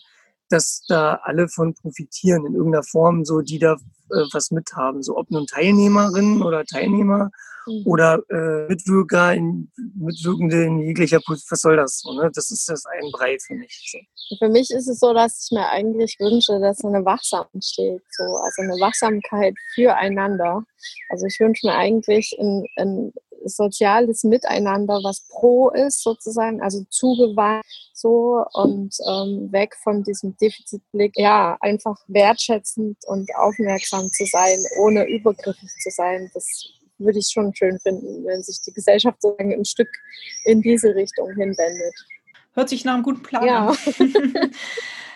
dass da alle von profitieren in irgendeiner Form, so die da äh, was mithaben. So ob nun Teilnehmerinnen oder Teilnehmer mhm. oder äh, Mitwirker, in, Mitwirkende in jeglicher Position, was soll das? So, ne? Das ist das ein Brei für mich.
So. Für mich ist es so, dass ich mir eigentlich wünsche, dass eine Wachsamkeit steht, so, also eine Wachsamkeit füreinander. Also ich wünsche mir eigentlich ein, ein soziales Miteinander, was pro ist sozusagen, also zugewandt so und ähm, weg von diesem Defizitblick, ja, einfach wertschätzend und aufmerksam zu sein, ohne übergriffig zu sein. Das würde ich schon schön finden, wenn sich die Gesellschaft sozusagen ein Stück in diese Richtung hinwendet.
Hört sich nach einem guten Plan ja. an.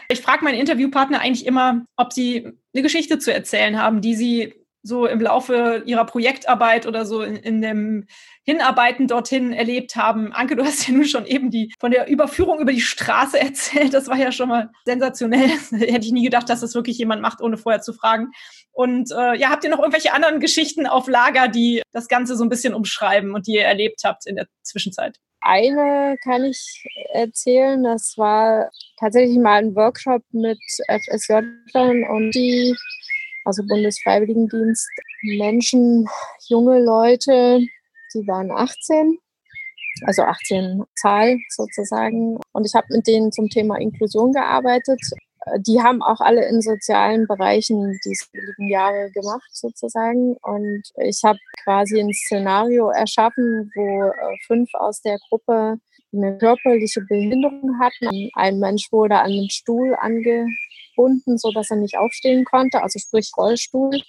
ich frage meinen Interviewpartner eigentlich immer, ob sie eine Geschichte zu erzählen haben, die sie so im Laufe ihrer Projektarbeit oder so in, in, dem Hinarbeiten dorthin erlebt haben. Anke, du hast ja nun schon eben die von der Überführung über die Straße erzählt. Das war ja schon mal sensationell. Hätte ich nie gedacht, dass das wirklich jemand macht, ohne vorher zu fragen. Und äh, ja, habt ihr noch irgendwelche anderen Geschichten auf Lager, die das Ganze so ein bisschen umschreiben und die ihr erlebt habt in der Zwischenzeit?
Eine kann ich erzählen. Das war tatsächlich mal ein Workshop mit FSJ und die also Bundesfreiwilligendienst, Menschen, junge Leute, die waren 18, also 18 Zahl sozusagen. Und ich habe mit denen zum Thema Inklusion gearbeitet. Die haben auch alle in sozialen Bereichen die Jahre gemacht sozusagen. Und ich habe quasi ein Szenario erschaffen, wo äh, fünf aus der Gruppe eine körperliche Behinderung hatten. Ein Mensch wurde an den Stuhl ange gebunden, sodass er nicht aufstehen konnte, also sprich Rollstuhl.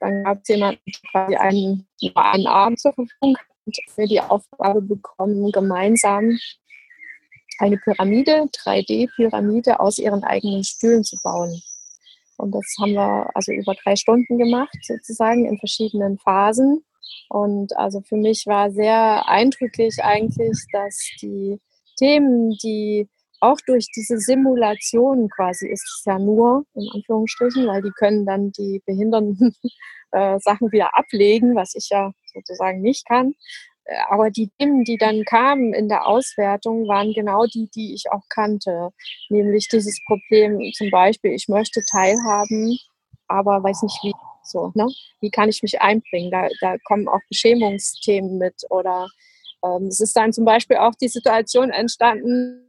Dann gab es jemanden, der quasi einen, einen Arm zur Verfügung und wir die Aufgabe bekommen, gemeinsam eine Pyramide, 3D-Pyramide aus ihren eigenen Stühlen zu bauen. Und das haben wir also über drei Stunden gemacht, sozusagen in verschiedenen Phasen. Und also für mich war sehr eindrücklich eigentlich, dass die Themen, die auch durch diese Simulation quasi ist es ja nur, in Anführungsstrichen, weil die können dann die behindernden äh, Sachen wieder ablegen, was ich ja sozusagen nicht kann. Äh, aber die Themen, die dann kamen in der Auswertung, waren genau die, die ich auch kannte. Nämlich dieses Problem zum Beispiel, ich möchte teilhaben aber weiß nicht wie. So, ne? Wie kann ich mich einbringen? Da, da kommen auch Beschämungsthemen mit oder ähm, es ist dann zum Beispiel auch die Situation entstanden,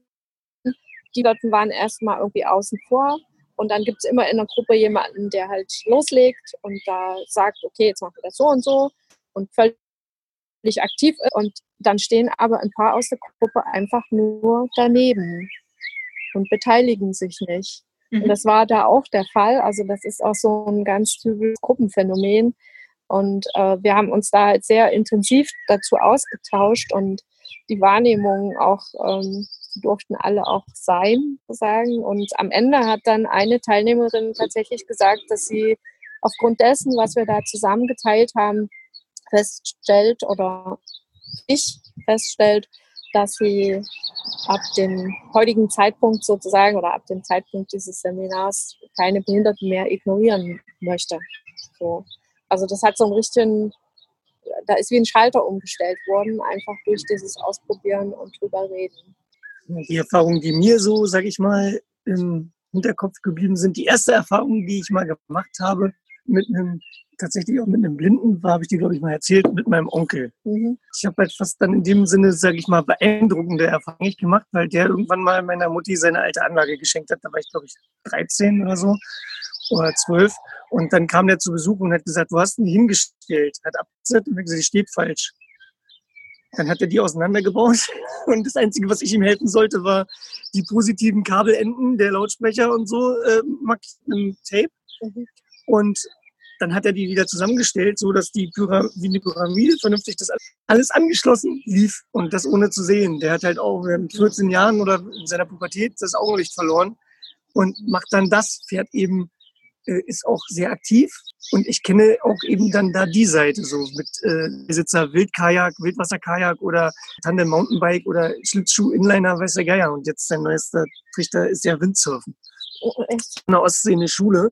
die dort waren erstmal irgendwie außen vor und dann gibt es immer in der Gruppe jemanden, der halt loslegt und da sagt, okay, jetzt machen wir das so und so und völlig aktiv ist. Und dann stehen aber ein paar aus der Gruppe einfach nur daneben und beteiligen sich nicht. Mhm. Und das war da auch der Fall. Also das ist auch so ein ganz typisches Gruppenphänomen. Und äh, wir haben uns da halt sehr intensiv dazu ausgetauscht und die Wahrnehmung auch ähm, durften alle auch sein, sagen. Und am Ende hat dann eine Teilnehmerin tatsächlich gesagt, dass sie aufgrund dessen, was wir da zusammengeteilt haben, feststellt oder ich feststellt, dass sie ab dem heutigen Zeitpunkt sozusagen oder ab dem Zeitpunkt dieses Seminars keine Behinderten mehr ignorieren möchte. So. Also das hat so ein richtigen, da ist wie ein Schalter umgestellt worden, einfach durch dieses Ausprobieren und drüber reden.
Die Erfahrungen, die mir so, sage ich mal, im Hinterkopf geblieben sind, die erste Erfahrung, die ich mal gemacht habe mit einem tatsächlich auch mit einem Blinden war, habe ich dir, glaube ich, mal erzählt, mit meinem Onkel. Mhm. Ich habe halt fast dann in dem Sinne, sage ich mal, beeindruckende Erfahrungen gemacht, weil der irgendwann mal meiner Mutti seine alte Anlage geschenkt hat. Da war ich, glaube ich, 13 oder so oder 12. Und dann kam der zu Besuch und hat gesagt, wo hast du die hingestellt? Hat abgesetzt und hat gesagt, die steht falsch. Dann hat er die auseinandergebaut und das Einzige, was ich ihm helfen sollte, war die positiven Kabelenden der Lautsprecher und so äh, mit Tape. Mhm. Und dann hat er die wieder zusammengestellt, so dass die Pyra wie eine Pyramide vernünftig das alles angeschlossen lief und das ohne zu sehen. Der hat halt auch mit 14 Jahren oder in seiner Pubertät das Augenlicht verloren und macht dann das, fährt eben, äh, ist auch sehr aktiv. Und ich kenne auch eben dann da die Seite, so mit äh, Besitzer Wildkajak, Wildwasserkajak oder Tandem Mountainbike oder Schlittschuh Inliner, weiß der Geier. Und jetzt sein neuester Trichter ist ja Windsurfen. Oh, echt? In der Ostsee eine Schule,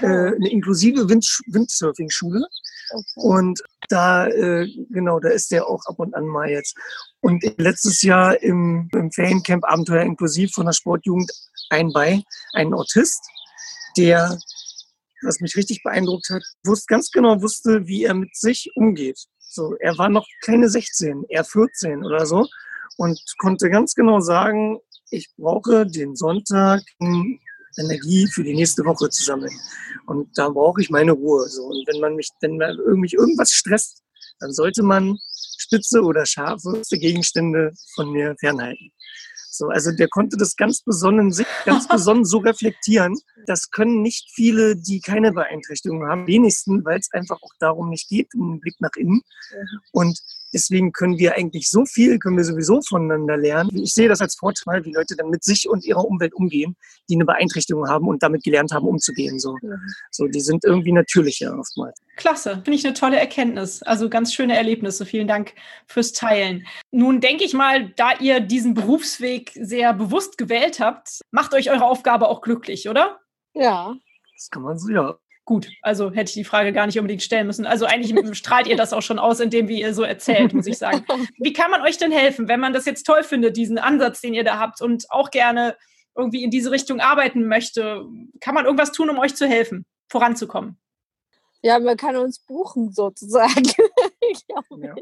äh, eine inklusive Wind Windsurfing-Schule. Okay. Und da, äh, genau, da ist der auch ab und an mal jetzt. Und letztes Jahr im, im Feriencamp Abenteuer inklusiv von der Sportjugend ein bei, ein Autist, der, was mich richtig beeindruckt hat, wusste, ganz genau wusste, wie er mit sich umgeht. So, er war noch keine 16, eher 14 oder so und konnte ganz genau sagen, ich brauche den Sonntag Energie für die nächste Woche zu sammeln. Und da brauche ich meine Ruhe. So. Und wenn man mich, wenn mich irgendwas stresst, dann sollte man spitze oder scharfe Gegenstände von mir fernhalten. So, also der konnte das ganz besonnen, sich ganz besonnen so reflektieren. Das können nicht viele, die keine Beeinträchtigung haben, wenigsten, weil es einfach auch darum nicht geht, einen Blick nach innen. Und Deswegen können wir eigentlich so viel, können wir sowieso voneinander lernen. Ich sehe das als Vorteil, wie Leute dann mit sich und ihrer Umwelt umgehen, die eine Beeinträchtigung haben und damit gelernt haben, umzugehen. So, so die sind irgendwie natürlicher oftmals.
Klasse, finde ich eine tolle Erkenntnis. Also ganz schöne Erlebnisse. Vielen Dank fürs Teilen. Nun denke ich mal, da ihr diesen Berufsweg sehr bewusst gewählt habt, macht euch eure Aufgabe auch glücklich, oder?
Ja.
Das kann man so, ja.
Gut, also hätte ich die Frage gar nicht unbedingt stellen müssen. Also eigentlich strahlt ihr das auch schon aus, indem wie ihr so erzählt, muss ich sagen. Wie kann man euch denn helfen, wenn man das jetzt toll findet, diesen Ansatz, den ihr da habt und auch gerne irgendwie in diese Richtung arbeiten möchte? Kann man irgendwas tun, um euch zu helfen, voranzukommen?
Ja, man kann uns buchen sozusagen.
ja.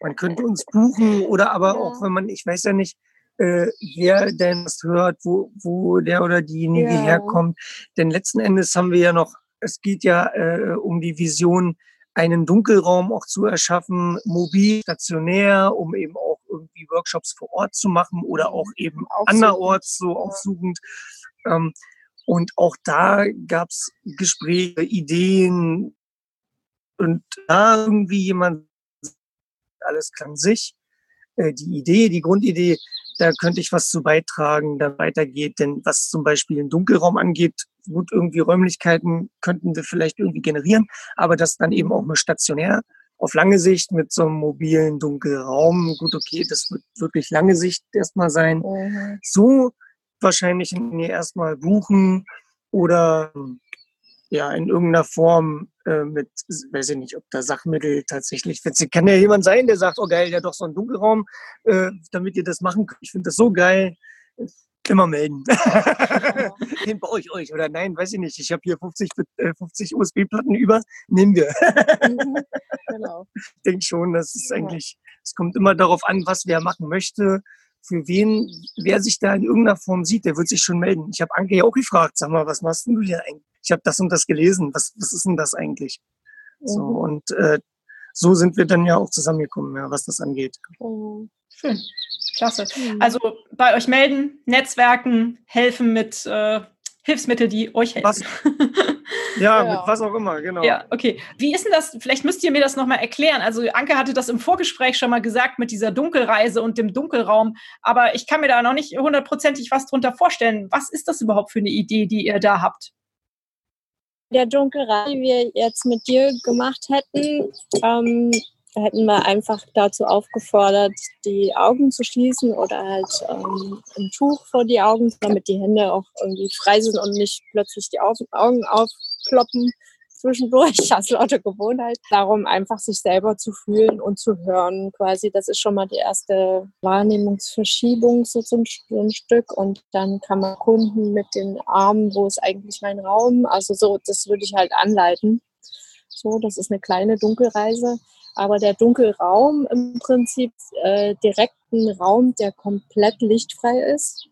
Man könnte uns buchen oder aber ja. auch, wenn man, ich weiß ja nicht, äh, wer denn das hört, wo, wo der oder diejenige ja. herkommt. Denn letzten Endes haben wir ja noch es geht ja äh, um die Vision, einen Dunkelraum auch zu erschaffen, mobil, stationär, um eben auch irgendwie Workshops vor Ort zu machen oder mhm. auch eben anderorts so aufsuchend. Ähm, und auch da gab es Gespräche, Ideen und da irgendwie jemand, alles klang sich. Äh, die Idee, die Grundidee, da könnte ich was zu beitragen, da weitergeht. Denn was zum Beispiel den Dunkelraum angeht, gut, irgendwie Räumlichkeiten könnten wir vielleicht irgendwie generieren, aber das dann eben auch mal stationär auf lange Sicht mit so einem mobilen Dunkelraum. Gut, okay, das wird wirklich lange Sicht erstmal sein. Mhm. So wahrscheinlich mir erstmal buchen oder ja, in irgendeiner Form äh, mit, weiß ich nicht, ob da Sachmittel tatsächlich, es kann ja jemand sein, der sagt, oh geil, der hat doch so einen Dunkelraum, äh, damit ihr das machen könnt. Ich finde das so geil immer melden. Den baue ich euch. Oder nein, weiß ich nicht. Ich habe hier 50, 50 USB-Platten über. Nehmen wir. Mhm, genau. Ich denke schon, das ist eigentlich, es kommt immer darauf an, was wer machen möchte. Für wen, wer sich da in irgendeiner Form sieht, der wird sich schon melden. Ich habe Anke ja auch gefragt, sag mal, was machst du hier eigentlich? Ich habe das und das gelesen. Was, was ist denn das eigentlich? So, mhm. und äh, so sind wir dann ja auch zusammengekommen, ja, was das angeht.
Mhm. Schön. Klasse. Mhm. Also bei euch melden, Netzwerken, helfen mit äh, Hilfsmitteln, die euch helfen. Was?
Ja, ja, mit was auch immer, genau.
Ja, okay. Wie ist denn das? Vielleicht müsst ihr mir das nochmal erklären. Also Anke hatte das im Vorgespräch schon mal gesagt mit dieser Dunkelreise und dem Dunkelraum, aber ich kann mir da noch nicht hundertprozentig was drunter vorstellen. Was ist das überhaupt für eine Idee, die ihr da habt?
Der Dunkelreise, die wir jetzt mit dir gemacht hätten, ähm, hätten wir einfach dazu aufgefordert, die Augen zu schließen oder halt ähm, ein Tuch vor die Augen, damit die Hände auch irgendwie frei sind und nicht plötzlich die Augen aufkloppen zwischendurch aus lauter Gewohnheit. Darum einfach sich selber zu fühlen und zu hören quasi. Das ist schon mal die erste Wahrnehmungsverschiebung so ein, so ein Stück. Und dann kann man Kunden mit den Armen, wo ist eigentlich mein Raum? Also so, das würde ich halt anleiten. So, das ist eine kleine Dunkelreise. Aber der Dunkelraum im Prinzip äh, direkt ein Raum, der komplett lichtfrei ist.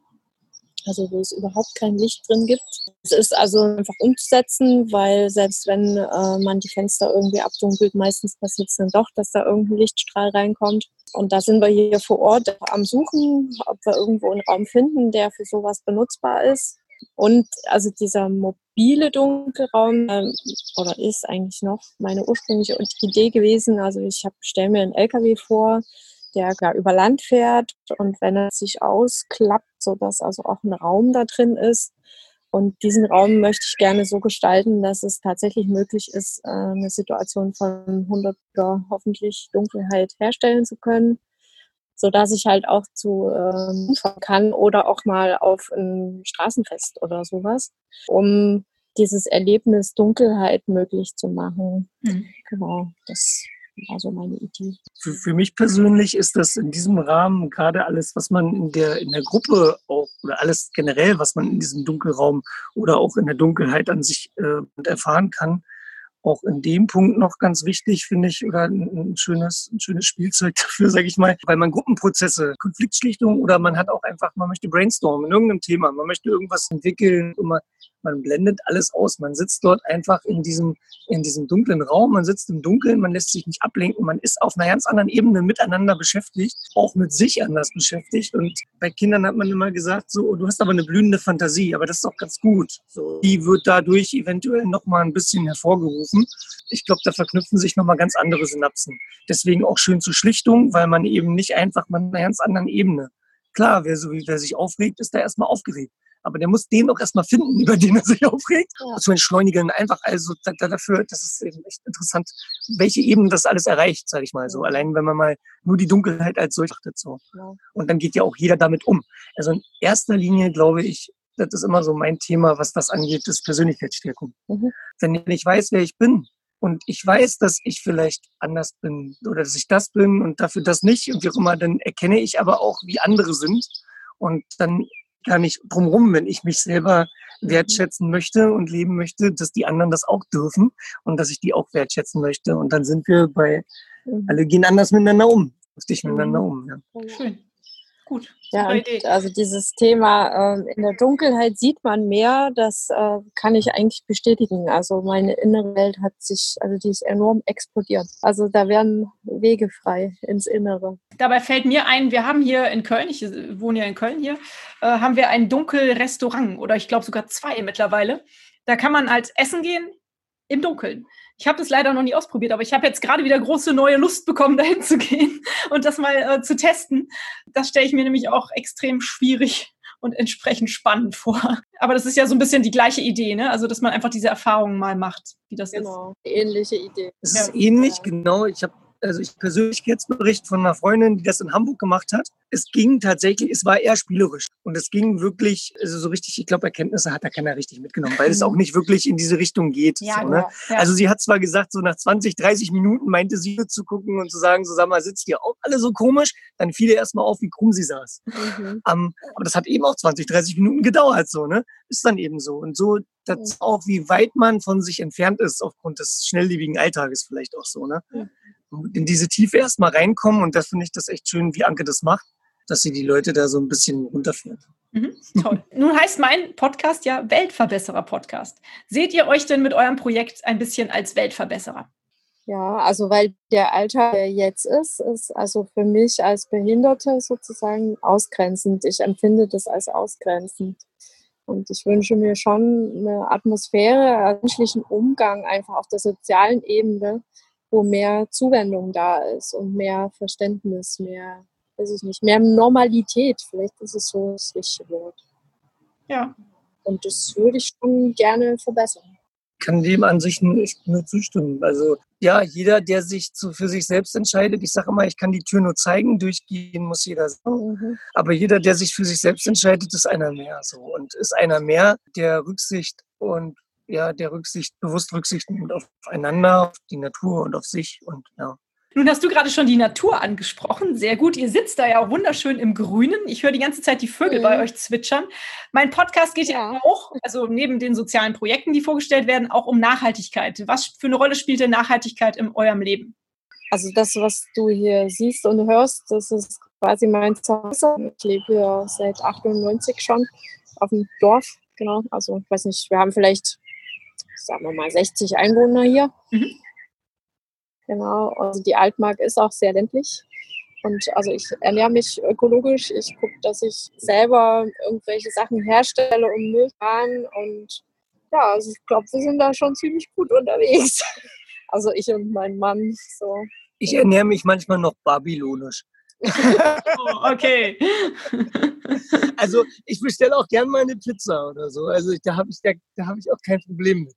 Also wo es überhaupt kein Licht drin gibt. Es ist also einfach umzusetzen, weil selbst wenn äh, man die Fenster irgendwie abdunkelt, meistens passiert es dann doch, dass da irgendein Lichtstrahl reinkommt. Und da sind wir hier vor Ort am Suchen, ob wir irgendwo einen Raum finden, der für sowas benutzbar ist. Und also dieser mobile Dunkelraum ähm, oder ist eigentlich noch meine ursprüngliche Idee gewesen. Also ich stelle mir einen LKW vor, der gar über Land fährt und wenn er sich ausklappt, sodass also auch ein Raum da drin ist. Und diesen Raum möchte ich gerne so gestalten, dass es tatsächlich möglich ist, äh, eine Situation von 100 hoffentlich Dunkelheit herstellen zu können so dass ich halt auch zu ähm, fahren kann oder auch mal auf ein Straßenfest oder sowas, um dieses Erlebnis Dunkelheit möglich zu machen. Mhm. Genau, das war so meine Idee.
Für, für mich persönlich ist das in diesem Rahmen gerade alles, was man in der, in der Gruppe auch, oder alles generell, was man in diesem Dunkelraum oder auch in der Dunkelheit an sich äh, erfahren kann, auch in dem Punkt noch ganz wichtig, finde ich, oder ein, schönes, ein schönes Spielzeug dafür, sage ich mal, weil man Gruppenprozesse, Konfliktschlichtung oder man hat auch einfach, man möchte brainstormen in irgendeinem Thema, man möchte irgendwas entwickeln, immer man blendet alles aus. Man sitzt dort einfach in diesem, in diesem dunklen Raum, man sitzt im Dunkeln, man lässt sich nicht ablenken, man ist auf einer ganz anderen Ebene miteinander beschäftigt, auch mit sich anders beschäftigt. Und bei Kindern hat man immer gesagt, so, du hast aber eine blühende Fantasie, aber das ist doch ganz gut. So, die wird dadurch eventuell nochmal ein bisschen hervorgerufen. Ich glaube, da verknüpfen sich nochmal ganz andere Synapsen. Deswegen auch schön zur Schlichtung, weil man eben nicht einfach mal einer ganz anderen Ebene. Klar, wer, so, wer sich aufregt, ist da erstmal aufgeregt aber der muss den auch erstmal finden, über den er sich aufregt. Ja. Zu entschleunigen, einfach also dafür, das ist eben echt interessant, welche Ebene das alles erreicht, sage ich mal so. Allein wenn man mal nur die Dunkelheit als solch achtet so. Ja. Und dann geht ja auch jeder damit um. Also in erster Linie glaube ich, das ist immer so mein Thema, was das angeht, ist Persönlichkeitsstärkung. Mhm. Wenn ich weiß, wer ich bin, und ich weiß, dass ich vielleicht anders bin oder dass ich das bin und dafür das nicht und wie auch immer, dann erkenne ich aber auch, wie andere sind. Und dann gar nicht drumherum, wenn ich mich selber wertschätzen möchte und leben möchte, dass die anderen das auch dürfen und dass ich die auch wertschätzen möchte. Und dann sind wir bei, mhm. alle gehen anders miteinander um, dich miteinander mhm. um. Ja. Schön.
Gut. Ja, also dieses Thema äh, in der Dunkelheit sieht man mehr, das äh, kann ich eigentlich bestätigen. Also meine innere Welt hat sich, also die ist enorm explodiert. Also da werden Wege frei ins Innere.
Dabei fällt mir ein, wir haben hier in Köln, ich wohne ja in Köln hier, äh, haben wir ein Dunkelrestaurant oder ich glaube sogar zwei mittlerweile. Da kann man als Essen gehen im Dunkeln. Ich habe das leider noch nie ausprobiert, aber ich habe jetzt gerade wieder große neue Lust bekommen, dahin zu gehen und das mal äh, zu testen. Das stelle ich mir nämlich auch extrem schwierig und entsprechend spannend vor. Aber das ist ja so ein bisschen die gleiche Idee, ne? Also, dass man einfach diese Erfahrungen mal macht, wie das
genau. ist. Genau, ähnliche Idee.
Es ist ja. ähnlich, genau. Ich habe also ich persönlich jetzt Bericht von einer Freundin, die das in Hamburg gemacht hat. Es ging tatsächlich, es war eher spielerisch und es ging wirklich, also so richtig, ich glaube, Erkenntnisse hat da keiner richtig mitgenommen, weil es auch nicht wirklich in diese Richtung geht.
Ja,
so, ne?
ja.
Also sie hat zwar gesagt, so nach 20, 30 Minuten meinte sie zu gucken und zu sagen, so sag mal, sitzt ihr auch alle so komisch? Dann fiel ihr erstmal auf, wie krumm sie saß.
Mhm.
Ähm, aber das hat eben auch 20, 30 Minuten gedauert, so, ne? Ist dann eben so. Und so, das auch, wie weit man von sich entfernt ist, aufgrund des schnelllebigen Alltages vielleicht auch so, ne?
Mhm.
In diese Tiefe erstmal reinkommen und das finde ich das echt schön, wie Anke das macht, dass sie die Leute da so ein bisschen runterführt.
Mhm, toll. Nun heißt mein Podcast ja Weltverbesserer-Podcast. Seht ihr euch denn mit eurem Projekt ein bisschen als Weltverbesserer?
Ja, also weil der Alltag, der jetzt ist, ist also für mich als Behinderte sozusagen ausgrenzend. Ich empfinde das als ausgrenzend. Und ich wünsche mir schon eine Atmosphäre, einen menschlichen Umgang einfach auf der sozialen Ebene, wo mehr Zuwendung da ist und mehr Verständnis, mehr, weiß ich nicht, mehr Normalität. Vielleicht ist es so das richtige Wort.
Ja.
Und das würde ich schon gerne verbessern.
kann dem an sich nur zustimmen. Also ja, jeder, der sich zu, für sich selbst entscheidet, ich sage immer, ich kann die Tür nur zeigen, durchgehen muss jeder selber.
Mhm.
Aber jeder, der sich für sich selbst entscheidet, ist einer mehr. So und ist einer mehr, der Rücksicht und ja, der Rücksicht bewusst Rücksicht nimmt aufeinander, auf die Natur und auf sich und ja.
Nun hast du gerade schon die Natur angesprochen. Sehr gut. Ihr sitzt da ja auch wunderschön im Grünen. Ich höre die ganze Zeit die Vögel
Mhm.
bei euch zwitschern. Mein Podcast geht ja.
Ja.
auch, also neben den sozialen Projekten, die vorgestellt werden, auch um Nachhaltigkeit. Was für eine Rolle spielt denn Nachhaltigkeit in eurem Leben?
Also das, was du hier siehst und hörst, das ist quasi mein Zuhause. Ich lebe hier seit 98 schon auf dem Dorf. Genau. Also ich weiß nicht, wir haben vielleicht, sagen wir mal, 60 Einwohner hier.
Mhm.
Genau. Also die Altmark ist auch sehr ländlich. Und also ich ernähre mich ökologisch. Ich gucke, dass ich selber irgendwelche Sachen herstelle und Müll fahren. Und ja, also ich glaube, wir sind da schon ziemlich gut unterwegs. Also ich und mein Mann. So.
Ich ernähre mich manchmal noch babylonisch.
Oh, okay.
Also ich bestelle auch gern mal eine Pizza oder so. Also da habe ich, da, da hab ich auch kein Problem mit.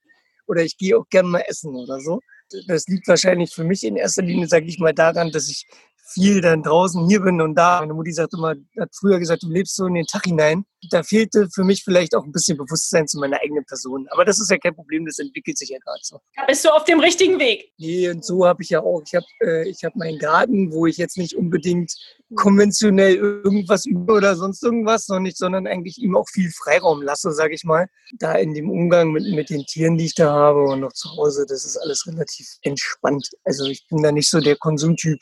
Oder ich gehe auch gern mal essen oder so. Das liegt wahrscheinlich für mich in erster Linie, sage ich mal, daran, dass ich viel dann draußen hier bin und da. Meine Mutti sagt immer, hat früher gesagt, du lebst so in den Tag hinein. Da fehlte für mich vielleicht auch ein bisschen Bewusstsein zu meiner eigenen Person. Aber das ist ja kein Problem, das entwickelt sich ja gerade so.
Da bist du auf dem richtigen Weg.
Nee, und so habe ich ja auch. Ich habe äh, ich hab meinen Garten, wo ich jetzt nicht unbedingt konventionell irgendwas übe oder sonst irgendwas, sondern, nicht, sondern eigentlich ihm auch viel Freiraum lasse, sage ich mal. Da in dem Umgang mit, mit den Tieren, die ich da habe und noch zu Hause, das ist alles relativ entspannt. Also ich bin da nicht so der Konsumtyp.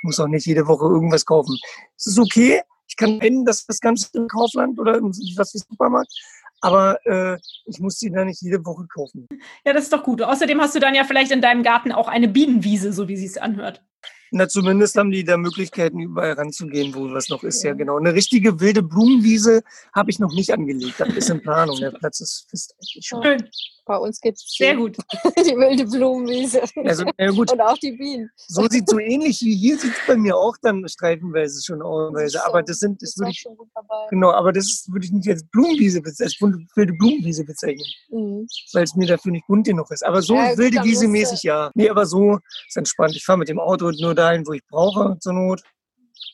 Ich muss auch nicht jede Woche irgendwas kaufen. Es ist okay. Ich kann finden, dass das Ganze im Kaufland oder im was wie Supermarkt. Aber äh, ich muss die da nicht jede Woche kaufen.
Ja, das ist doch gut. Außerdem hast du dann ja vielleicht in deinem Garten auch eine Bienenwiese, so wie sie es anhört.
Na, zumindest haben die da Möglichkeiten, überall ranzugehen, wo was noch ist. Ja, genau. Eine richtige wilde Blumenwiese habe ich noch nicht angelegt. Das ist in Planung. Der Platz ist fest eigentlich schon.
Schön.
Bei uns gibt es
Sehr gut.
die wilde Blumenwiese.
Also, na gut,
Und auch die Bienen.
so sieht so ähnlich wie hier sieht es bei mir auch dann streifenweise schon aus. Aber das sind, das
ist
würde ich. Genau, aber das ist- würde ich nicht als Blumenwiese bezeichnen, als wilde- Blumenwiese bezeichnen,
Mhm.
weil es mir dafür nicht bunt genug ist. Aber so
Ja,
wilde Wiese mäßig, ja. Nee, aber so ist entspannt. Ich fahre mit dem Auto nur dahin, wo ich brauche, zur Not.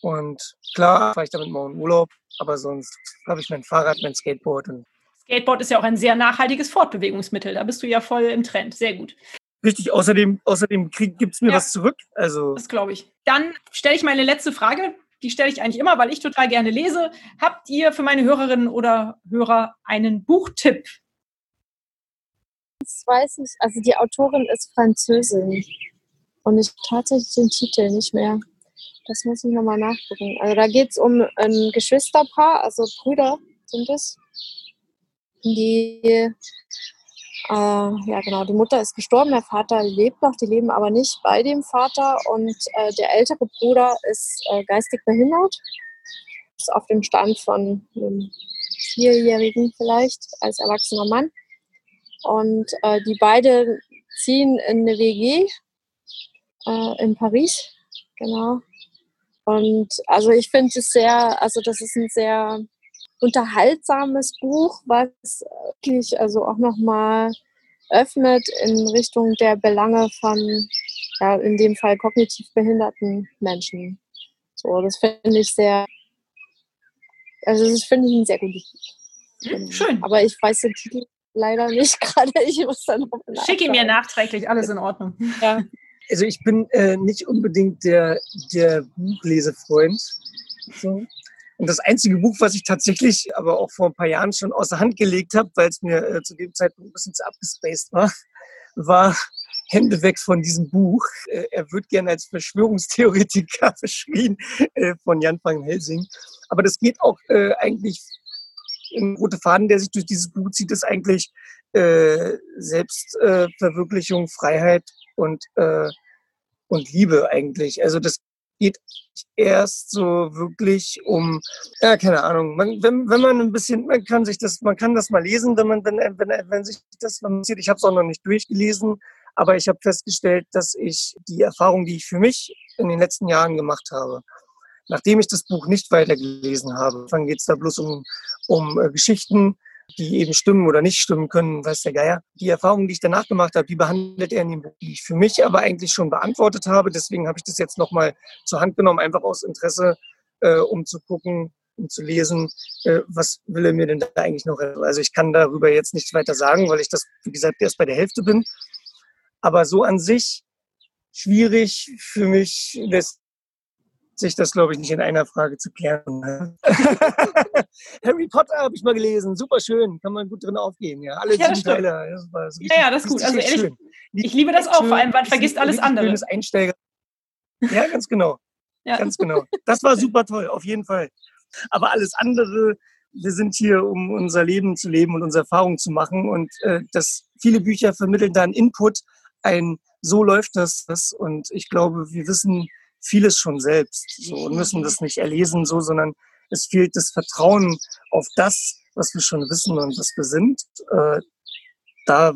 Und klar fahre ich damit mal in Urlaub, aber sonst habe ich mein Fahrrad, mein Skateboard und
Skateboard ist ja auch ein sehr nachhaltiges Fortbewegungsmittel. Da bist du ja voll im Trend. Sehr gut.
Richtig, außerdem, außerdem gibt es mir
Ja.
was zurück. Also,
Das glaube ich. Dann stelle ich meine letzte Frage. Die stelle ich eigentlich immer, weil ich total gerne lese. Habt ihr für meine Hörerinnen oder Hörer einen Buchtipp?
Das weiß ich. Also die Autorin ist Französin. Und ich tatsächlich den Titel nicht mehr. Das muss ich nochmal nachgucken. Also da geht es um ein Geschwisterpaar, also Brüder sind es. Die, äh, ja genau, die Mutter ist gestorben, der Vater lebt noch, die leben aber nicht bei dem Vater und äh, der ältere Bruder ist äh, geistig behindert. Ist auf dem Stand von einem Vierjährigen vielleicht als erwachsener Mann. Und äh, die beiden ziehen in eine WG äh, in Paris. Genau. Und also ich finde es sehr, also das ist ein sehr unterhaltsames Buch, was wirklich also auch nochmal öffnet in Richtung der Belange von ja, in dem Fall kognitiv behinderten Menschen. So, das finde ich sehr, also das finde ich ein sehr gutes
Buch. Hm, schön.
Aber ich weiß den Titel leider nicht gerade. Ich
muss dann noch Schick ihn mir nachträglich, alles in Ordnung.
Ja. Also ich bin äh, nicht unbedingt der, der Buchlesefreund. So. Und das einzige Buch, was ich tatsächlich aber auch vor ein paar Jahren schon außer Hand gelegt habe, weil es mir äh, zu dem Zeitpunkt ein bisschen zu abgespaced war, war Hände weg von diesem Buch. Äh, er wird gerne als Verschwörungstheoretiker beschrieben äh, von Jan van Helsing. Aber das geht auch äh, eigentlich im rote Faden, der sich durch dieses Buch zieht, ist eigentlich äh, Selbstverwirklichung, Freiheit und, äh, und Liebe eigentlich. Also das geht erst so wirklich um, ja, keine Ahnung, man, wenn, wenn man ein bisschen, man kann sich das, man kann das mal lesen, wenn man, wenn, wenn, wenn sich das interessiert. Ich habe es auch noch nicht durchgelesen, aber ich habe festgestellt, dass ich die Erfahrung, die ich für mich in den letzten Jahren gemacht habe, nachdem ich das Buch nicht weitergelesen habe, dann geht es da bloß um, um äh, Geschichten, die eben stimmen oder nicht stimmen können, weiß der Geier. Die Erfahrungen, die ich danach gemacht habe, die behandelt er in dem Buch, die ich für mich aber eigentlich schon beantwortet habe. Deswegen habe ich das jetzt nochmal zur Hand genommen, einfach aus Interesse, äh, um zu gucken, um zu lesen, äh, was will er mir denn da eigentlich noch? Also ich kann darüber jetzt nichts weiter sagen, weil ich das, wie gesagt, erst bei der Hälfte bin. Aber so an sich schwierig für mich sich das, glaube ich, nicht in einer Frage zu klären. Harry Potter habe ich mal gelesen, super schön, kann man gut drin aufgehen. Ja, alle
ja, sieben Teile. Das war so richtig, ja, ja, das ist gut. Also ehrlich, schön. ich liebe das auch, vor allem, man vergisst alles andere. Schönes
Einsteiger. Ja, ganz genau. ja. Ganz genau. Das war super toll, auf jeden Fall. Aber alles andere, wir sind hier, um unser Leben zu leben und unsere Erfahrungen zu machen. Und äh, das, viele Bücher vermitteln dann Input, ein so läuft das. Und ich glaube, wir wissen, vieles schon selbst so, und müssen das nicht erlesen, so, sondern es fehlt das Vertrauen auf das, was wir schon wissen und was wir sind. Äh, da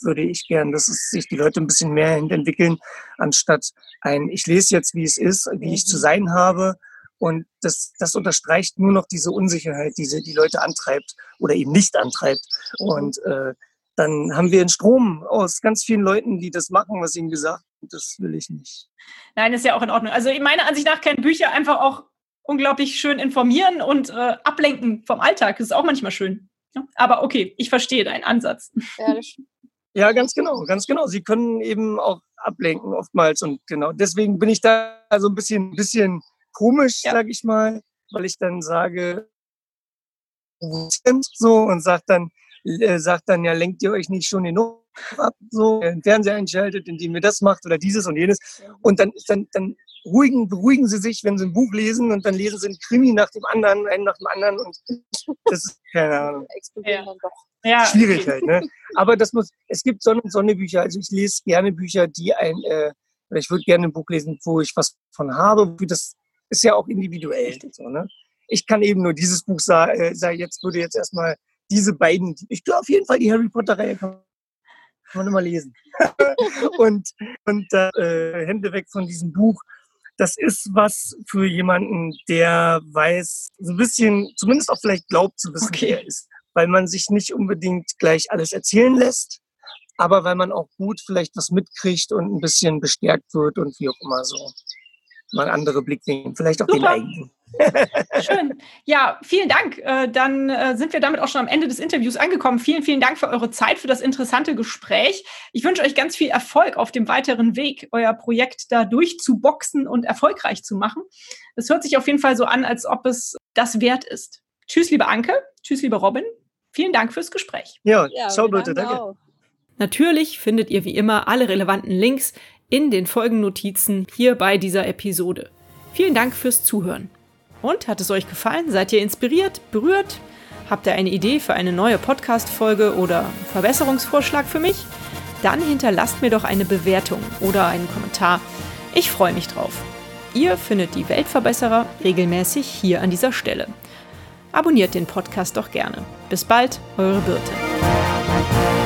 würde ich gern, dass es sich die Leute ein bisschen mehr entwickeln, anstatt ein, ich lese jetzt, wie es ist, wie ich zu mhm. sein habe. Und das, das unterstreicht nur noch diese Unsicherheit, die die Leute antreibt oder eben nicht antreibt. Mhm. Und äh, dann haben wir einen Strom aus ganz vielen Leuten, die das machen, was ihnen gesagt wird. Das will ich nicht.
Nein, ist ja auch in Ordnung. Also meiner Ansicht nach können Bücher einfach auch unglaublich schön informieren und äh, ablenken vom Alltag. Das ist auch manchmal schön. Ja? Aber okay, ich verstehe deinen Ansatz.
Ja, ja, ganz genau, ganz genau. Sie können eben auch ablenken oftmals und genau. Deswegen bin ich da so ein bisschen, bisschen komisch, ja. sage ich mal, weil ich dann sage, so und sage dann, äh, sagt dann ja, lenkt ihr euch nicht schon genug ab, so den Fernseher einschaltet, indem ihr das macht oder dieses und jenes. Und dann, dann, dann ruhigen, beruhigen sie sich, wenn sie ein Buch lesen und dann lesen sie ein Krimi nach dem anderen, einen nach dem anderen und das ist, keine Ahnung. Ja. Ja, Schwierig okay. halt, ne? Aber das muss, es gibt Sonne- und Sonnebücher, also ich lese gerne Bücher, die ein, äh, ich würde gerne ein Buch lesen, wo ich was von habe, das ist ja auch individuell, so, ne? Ich kann eben nur dieses Buch sagen, äh, sag, jetzt würde jetzt erstmal diese beiden, ich glaube auf jeden Fall die Harry Potter-Reihe kann man immer lesen. und und äh, Hände weg von diesem Buch. Das ist was für jemanden, der weiß, so ein bisschen, zumindest auch vielleicht glaubt zu wissen, okay. wer er ist. Weil man sich nicht unbedingt gleich alles erzählen lässt, aber weil man auch gut vielleicht was mitkriegt und ein bisschen bestärkt wird und wie auch immer so. Mal andere Blickwinkel, vielleicht auch Super. den eigenen.
Schön. Ja, vielen Dank. Äh, dann äh, sind wir damit auch schon am Ende des Interviews angekommen. Vielen, vielen Dank für eure Zeit, für das interessante Gespräch. Ich wünsche euch ganz viel Erfolg auf dem weiteren Weg, euer Projekt da durchzuboxen und erfolgreich zu machen. Es hört sich auf jeden Fall so an, als ob es das wert ist. Tschüss, liebe Anke. Tschüss, liebe Robin. Vielen Dank fürs Gespräch.
Ja, ja ciao Leute, danke. Auch.
Natürlich findet ihr wie immer alle relevanten Links in den Folgennotizen hier bei dieser Episode. Vielen Dank fürs Zuhören. Und hat es euch gefallen? Seid ihr inspiriert, berührt? Habt ihr eine Idee für eine neue Podcast-Folge oder Verbesserungsvorschlag für mich? Dann hinterlasst mir doch eine Bewertung oder einen Kommentar. Ich freue mich drauf. Ihr findet die Weltverbesserer regelmäßig hier an dieser Stelle. Abonniert den Podcast doch gerne. Bis bald, eure Birte.